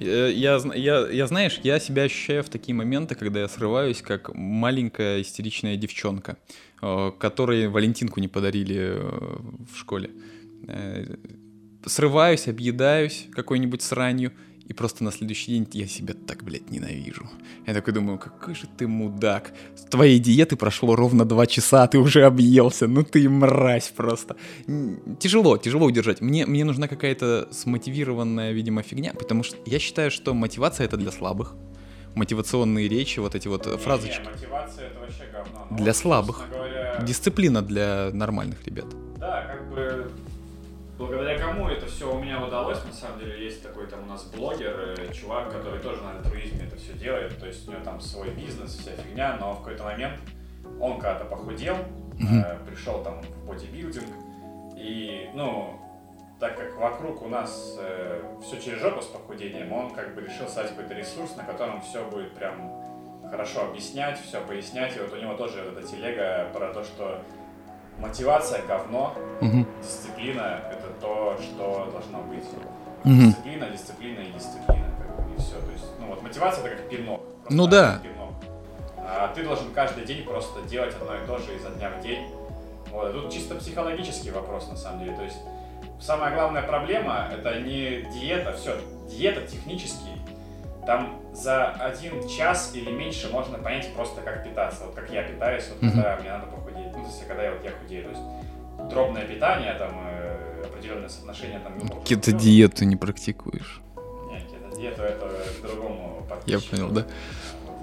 Э, Я, я, я, знаешь, я себя ощущаю в такие моменты, когда я срываюсь, как маленькая истеричная девчонка, которой Валентинку не подарили в школе. Срываюсь, объедаюсь какой-нибудь сранью, и просто на следующий день я себя так, блядь, ненавижу. Я такой думаю, какой же ты мудак. С твоей диеты прошло ровно два часа, а ты уже объелся. Ну ты мразь просто. Тяжело, тяжело удержать. Мне, мне нужна какая-то смотивированная, видимо, фигня, потому что я считаю, что мотивация это для слабых. Мотивационные речи, вот эти вот э, Не, фразочки. не, мотивация это вообще говно. Но Для слабых. Говоря, Дисциплина для нормальных ребят. Да, как бы благодаря кому это все у меня удалось, на самом деле, есть такой там у нас блогер, э, чувак, который тоже на альтруизме это все делает, то есть у него там свой бизнес, вся фигня, но в какой-то момент он когда-то похудел, Мгм. э, пришел там в бодибилдинг, и, ну, так как вокруг у нас все через жопу с похудением, он как бы решил создать какой-то ресурс, на котором все будет прям хорошо объяснять, все пояснять, и вот у него тоже эта телега про то, что мотивация говно, Мгм. дисциплина то, что должно быть. Мгм. Дисциплина, дисциплина и дисциплина, как бы, и все. То есть, ну вот мотивация это как пинок. Ну да. пинок. А ты должен каждый день просто делать одно и то же изо дня в день. Вот, а тут чисто психологический вопрос на самом деле. То есть самая главная проблема это не диета, все, диета технически. Там за один час или меньше можно понять просто как питаться. Вот как я питаюсь, вот когда мне надо похудеть. Ну, то есть, когда я, вот, я худею. То есть дробное питание, там э, определенное соотношение там белков, диеты не практикуешь. Нет, это диета, это к другому Я понял, да.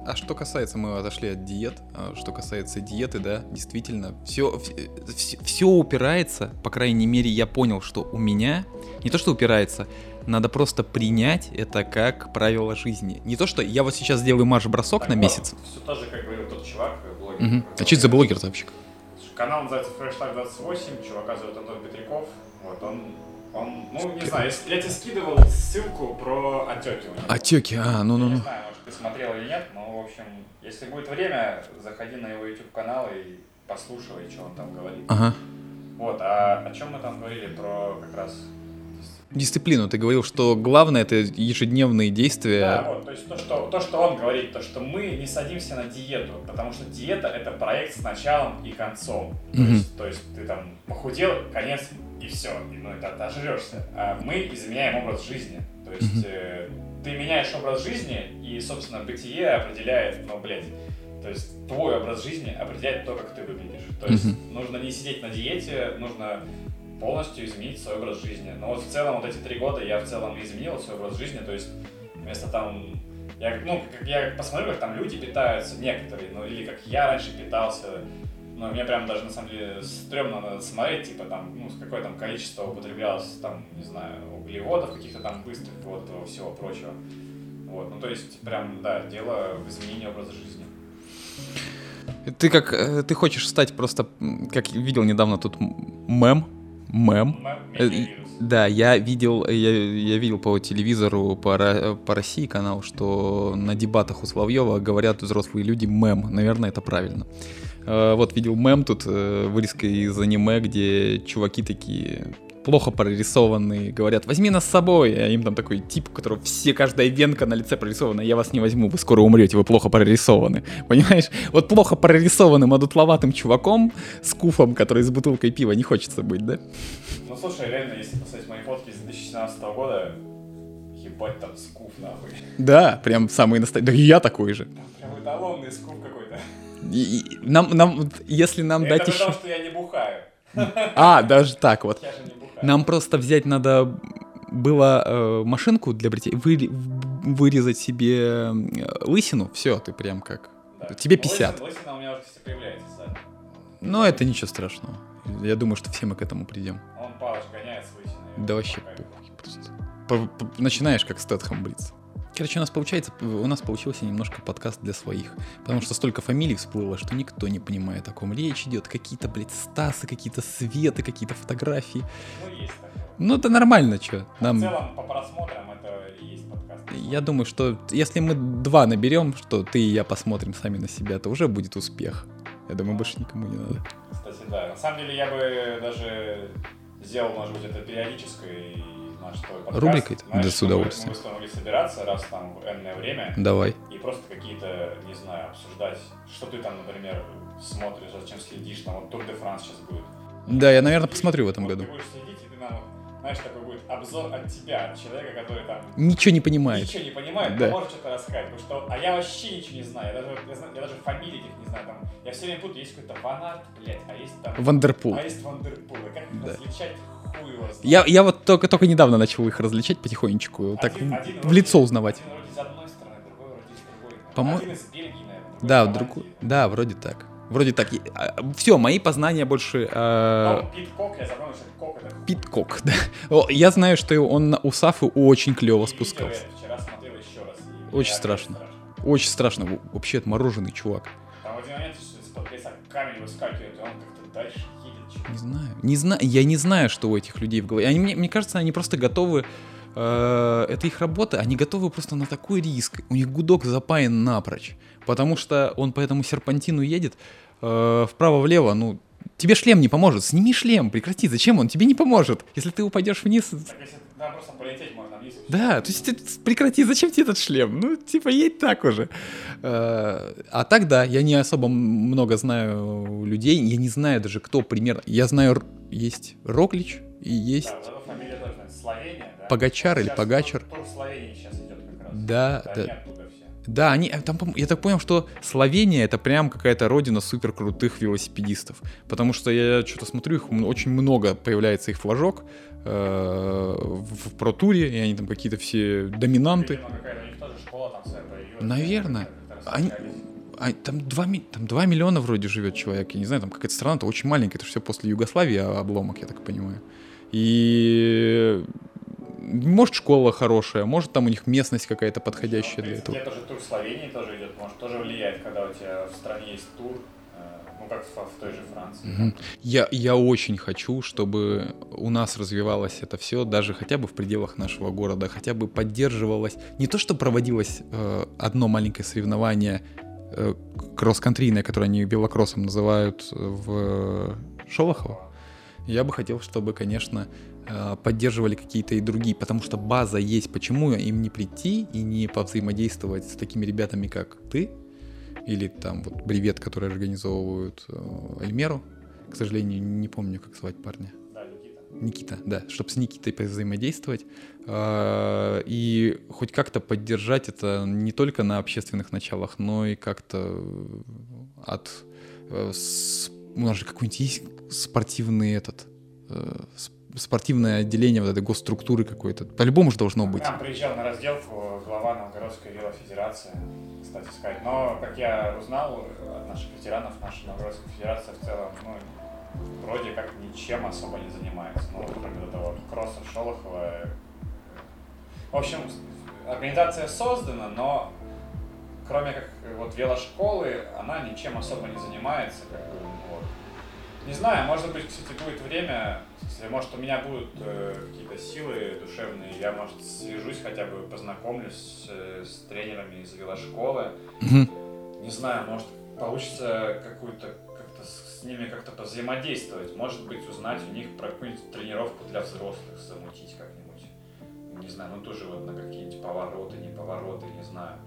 А что касается, мы отошли от диет, а что касается диеты, да, действительно, все, все, упирается, по крайней мере, я понял, что у меня, не то что упирается, надо просто принять это как правило жизни. Не то, что я вот сейчас сделаю марш-бросок на месяц. Все тоже, как говорил тот чувак, блогер. Мгм. А что это за блогер вообще? Канал называется Fresh 28, чувака зовут Антон Петряков. Вот, он, он, ну, не знаю, я тебе скидывал ссылку про отеки. Отеки, а, Я ну-ну-ну. не знаю, может, ты смотрел или нет, но, в общем, если будет время, заходи на его YouTube-канал и послушай, что он там говорит. Ага. Вот, а о чем мы там говорили? Про как раз... Дисциплину. Ты говорил, что главное это ежедневные действия. Да, вот, то есть то что, то, что он говорит, то, что мы не садимся на диету, потому что диета это проект с началом и концом. То, Мгм. есть, то есть ты там похудел, конец и все, и, ну и ты отожрешься. А мы изменяем образ жизни. То есть э, ты меняешь образ жизни, и, собственно, бытие определяет, ну, блядь, то есть твой образ жизни определяет то, как ты выглядишь. То есть Мгм. нужно не сидеть на диете, нужно полностью изменить свой образ жизни. Но вот в целом вот эти три года я в целом изменил свой образ жизни, то есть вместо там я ну как я посмотрю, как там люди питаются, некоторые, ну или как я раньше питался, ну мне прям даже на самом деле стрёмно надо смотреть, типа там, ну с какое там количество употреблялось там, не знаю, углеводов каких-то там быстрых, вот всего прочего. Вот, ну то есть прям, да, дело в изменении образа жизни. Ты как э, ты хочешь стать просто, как видел недавно тут мем, мем. Э. Да, я видел, я, я видел по телевизору, по, по России канал, что на дебатах у Соловьева говорят взрослые люди мем. Наверное, это правильно. Э, Вот видел мем тут, э, вырезка из аниме, где чуваки такие плохо прорисованные, говорят, возьми нас с собой, а им там такой тип, у которого все, каждая венка на лице прорисована, я вас не возьму, вы скоро умрете, вы плохо прорисованы, понимаешь? Вот плохо прорисованным, одутловатым чуваком с куфом, который с бутылкой пива, не хочется быть, да? Ну слушай, реально, если посмотреть мои фотки с 2017 года, ебать там скуф нахуй. Да, прям самый настоящий. Да и я такой же. Прям эталонный скуф. И- нам, нам, если нам Это дать при еще... том, что я не бухаю. А, даже так вот. Нам просто взять надо было э, машинку для бритья, вы- вырезать себе э, лысину, все, ты прям как... Да. тебе Ну, 50. Лысина, лысина у меня уже, кстати, появляется сзади. Но это ничего страшного. Я думаю, что все мы к этому придем. Он палыч гоняет с лысиной. Да вообще просто. По- по- Начинаешь как Стэтхэм бриться. Короче, у нас получается, у нас получился немножко подкаст для своих. Потому что столько фамилий всплыло, что никто не понимает, о ком речь идет. Какие-то, блядь, Стасы, какие-то Светы, какие-то фотографии. Ну, есть такое. Ну, это нормально, что. В Нам... целом, по просмотрам это и есть подкаст. Я думаю, что если мы два наберем, что ты и я посмотрим сами на себя, то уже будет успех. Я думаю, больше никому не надо. Кстати, да. На самом деле, я бы даже сделал, может быть, это периодической. Рубрикой? Знаешь, Да, с удовольствием. Мы с тобой могли собираться раз там в энное время Давай. и просто какие-то, не знаю, обсуждать, что ты там, например, смотришь, зачем следишь, там вот Тур де Франс сейчас будет. Да, я, наверное, посмотрю в этом Вот году. Ты будешь следить, и ты нам, знаешь, такой будет обзор от тебя, от человека, который там Ничего не понимает. ничего не понимает, Да. может что-то рассказать. Потому что, а я вообще ничего не знаю. Я даже, я, знаю- я даже фамилий этих не знаю. Там, я все время путаю, есть какой-то Ван Арт, блядь, а есть там... Ван дер Пул. А есть Ван дер Пул. А Как Да. различать. Я, я вот только, только недавно начал их различать потихонечку, вот так Один- в- один в лицо узнавать. Один одной стороны, другой Один. Да, да, вроде так. Вроде так. Все, мои познания больше... э, это... Пидкок, да. Я знаю, что он на- у Сафы очень клево спускался. Очень страшно. Очень страшно. Вообще отмороженный чувак. Там в один момент камень выскакивает, и он как-то дальше. Не знаю. Не знаю. Я не знаю, что у этих людей в голове. Они, мне, мне кажется, они просто готовы. э, это их работа, они готовы просто на такой риск. У них гудок запаян напрочь. Потому что он по этому серпантину едет э, вправо-влево, ну, тебе шлем не поможет. Сними шлем, прекрати. Зачем он? Тебе не поможет. Если ты упадешь вниз, Так если Да, просто полететь можно вниз. Да, то есть ты прекрати, зачем тебе этот шлем? Ну, типа, едь так уже. Э, А так, да, я не особо много знаю людей, я не знаю даже, кто примерно. Я знаю, есть Роклич и есть... Да, вот фамилия тоже, Словения, да? Погачар или Сейчас Погачар. Тур, тур Словении сейчас идет как раз. Да, да. да. Да, они, э, там, я так понял, что Словения это прям какая-то родина супер крутых велосипедистов. Потому что я что-то смотрю, их очень много появляется их флажок э, в, Про-туре, и они там какие-то все доминанты. Наверное. Они-. А, там, 2, там 2 миллиона вроде живет человек. Я не знаю, там какая-то страна-то очень маленькая. Это все после Югославии а, обломок, я так понимаю. И может школа хорошая, может там у них местность какая-то подходящая Ну, в для этого. Тебе тоже тур Словении тоже идет, может, тоже влияет, когда у тебя в стране есть тур, э, ну, как в, в той же Франции. Мгм. Я, я очень хочу, чтобы у нас развивалось это все, даже хотя бы в пределах нашего города, хотя бы поддерживалось. Не то, что проводилось э, одно маленькое соревнование э, кросс-контрийное, которое они велокроссом называют э, в Шолохово. Я бы хотел, чтобы, конечно, поддерживали какие-то и другие, потому что база есть. Почему им не прийти и не повзаимодействовать с такими ребятами, как ты, или там вот Бревет, которые организовывают э, Эльмеру. К сожалению, не помню, как звать парня. Да, Никита. Никита, да, чтобы с Никитой взаимодействовать э, и хоть как-то поддержать это не только на общественных началах, но и как-то э, от э, у нас же какой-нибудь есть спортивный этот э, спортивное отделение вот этой госструктуры какой-то. По-любому же должно быть. К приезжал на разделку глава Новгородской велофедерации, кстати сказать. Но, как я узнал от наших ветеранов, наша Новгородская федерация в целом, ну, вроде как ничем особо не занимается. Ну, кроме вот этого кросса Шолохова. В общем, организация создана, но кроме как э, вот велошколы, она ничем особо не занимается. Как вот. Не знаю, может быть, кстати, будет время, может, у меня будут э, какие-то силы душевные, я, может, свяжусь хотя бы, познакомлюсь э, с тренерами из велошколы. Не знаю, может, получится какую-то как-то с с ними как-то повзаимодействовать. Может быть, узнать у них про какую-нибудь тренировку для взрослых, замутить как-нибудь. Не знаю, ну тоже вот на какие-нибудь повороты, не повороты, не знаю.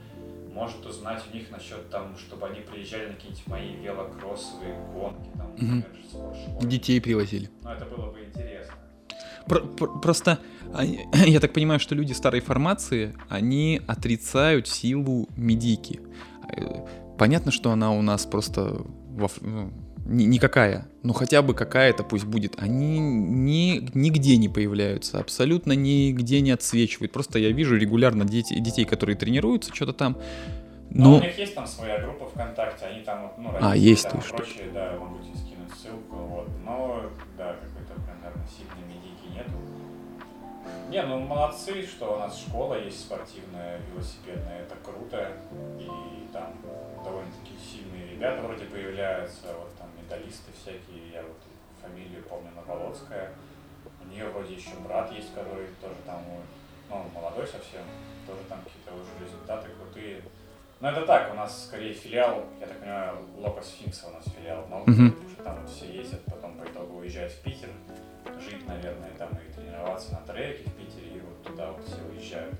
Может узнать у них насчет там, чтобы они приезжали на какие-нибудь мои велокроссовые гонки, там, например, спортшколе. Детей привозили. Ну, это было бы интересно. Про- про- просто они- я так понимаю, что люди старой формации, они отрицают силу медики. Э, Понятно, что она у нас просто во ну, никакая, но хотя бы какая-то пусть будет. Они ни, нигде не появляются, абсолютно нигде не отсвечивают. Просто я вижу регулярно дети, детей, которые тренируются, что-то там. Но Но у них есть там своя группа ВКонтакте, они там, ну, А, есть там то, что- прочее, да, могу скинуть ссылку, вот. Но, да, какой-то прям, наверное, сильной медики нету. Не, ну молодцы, что у нас школа есть спортивная, велосипедная, это круто. И там довольно-таки сильные ребята вроде появляются, вот там медалисты всякие, я вот фамилию помню, Новолоцкая. У нее вроде еще брат есть, который тоже там, ну, молодой совсем, тоже там какие-то уже результаты крутые. Но это так, у нас скорее филиал, я так понимаю, Локос Финкса у нас филиал потому что там вот все ездят, потом по итогу уезжают в Питер, жить, наверное, там и тренироваться на треке в Питере, и вот туда вот все уезжают.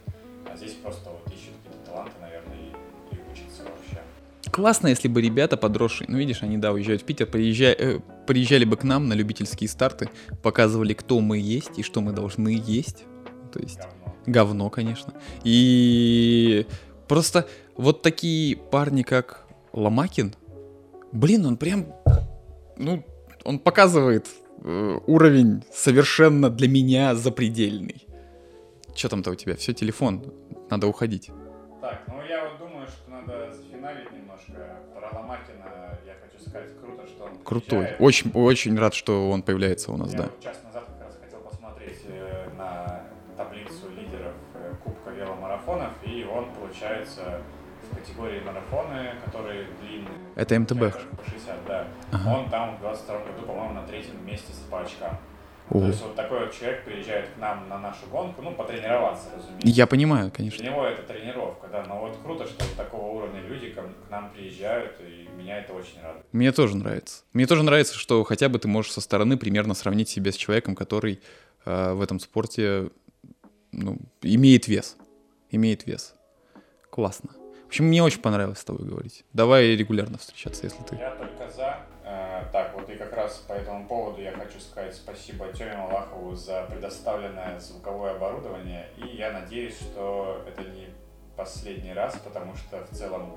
А здесь просто вот ищут какие-то таланты, наверное, и, и учатся вообще. Классно, если бы ребята подросшие, ну видишь, они, да, уезжают в Питер, приезжай- э, приезжали бы к нам на любительские старты, показывали, кто мы есть и что мы должны есть. То есть Говно. говно, конечно. И просто вот такие парни, как Ломакин, блин, он прям, ну, он показывает э, уровень совершенно для меня запредельный. Что там-то у тебя? Все, телефон, надо уходить. Так, ну я вот думаю, что надо зафиналить немножко. Про Ломакина я хочу сказать, круто, что он Крутой. приезжает. Очень, очень рад, что он появляется у нас, Я да. час назад как раз хотел посмотреть э, на таблицу лидеров э, Кубка веломарафонов, и он, получается, в категории марафоны, которые длинные. Это МТБ. получается, По 60, да. Ага. Он там в 22 году, по-моему, на третьем месте по очкам. О. То есть вот такой вот человек приезжает к нам на нашу гонку, ну, потренироваться, разумеется. Я понимаю, Для конечно. него это тренировка, да, но вот круто, что вот такого уровня люди ко- к нам приезжают, и меня это очень радует. Мне тоже нравится. Мне тоже нравится, что хотя бы ты можешь со стороны примерно сравнить себя с человеком, который э, в этом спорте ну, имеет вес. Имеет вес. Классно. В общем, мне очень понравилось с тобой говорить. Давай регулярно встречаться, если ты... Я только за. Раз по этому поводу я хочу сказать спасибо Теме Малахову за предоставленное звуковое оборудование. И я надеюсь, что это не последний раз, потому что в целом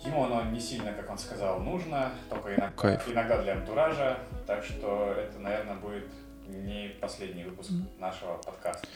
ему оно не сильно, как он сказал, нужно, только иногда, Кайф. иногда для антуража. Так что это, наверное, будет не последний выпуск нашего подкаста.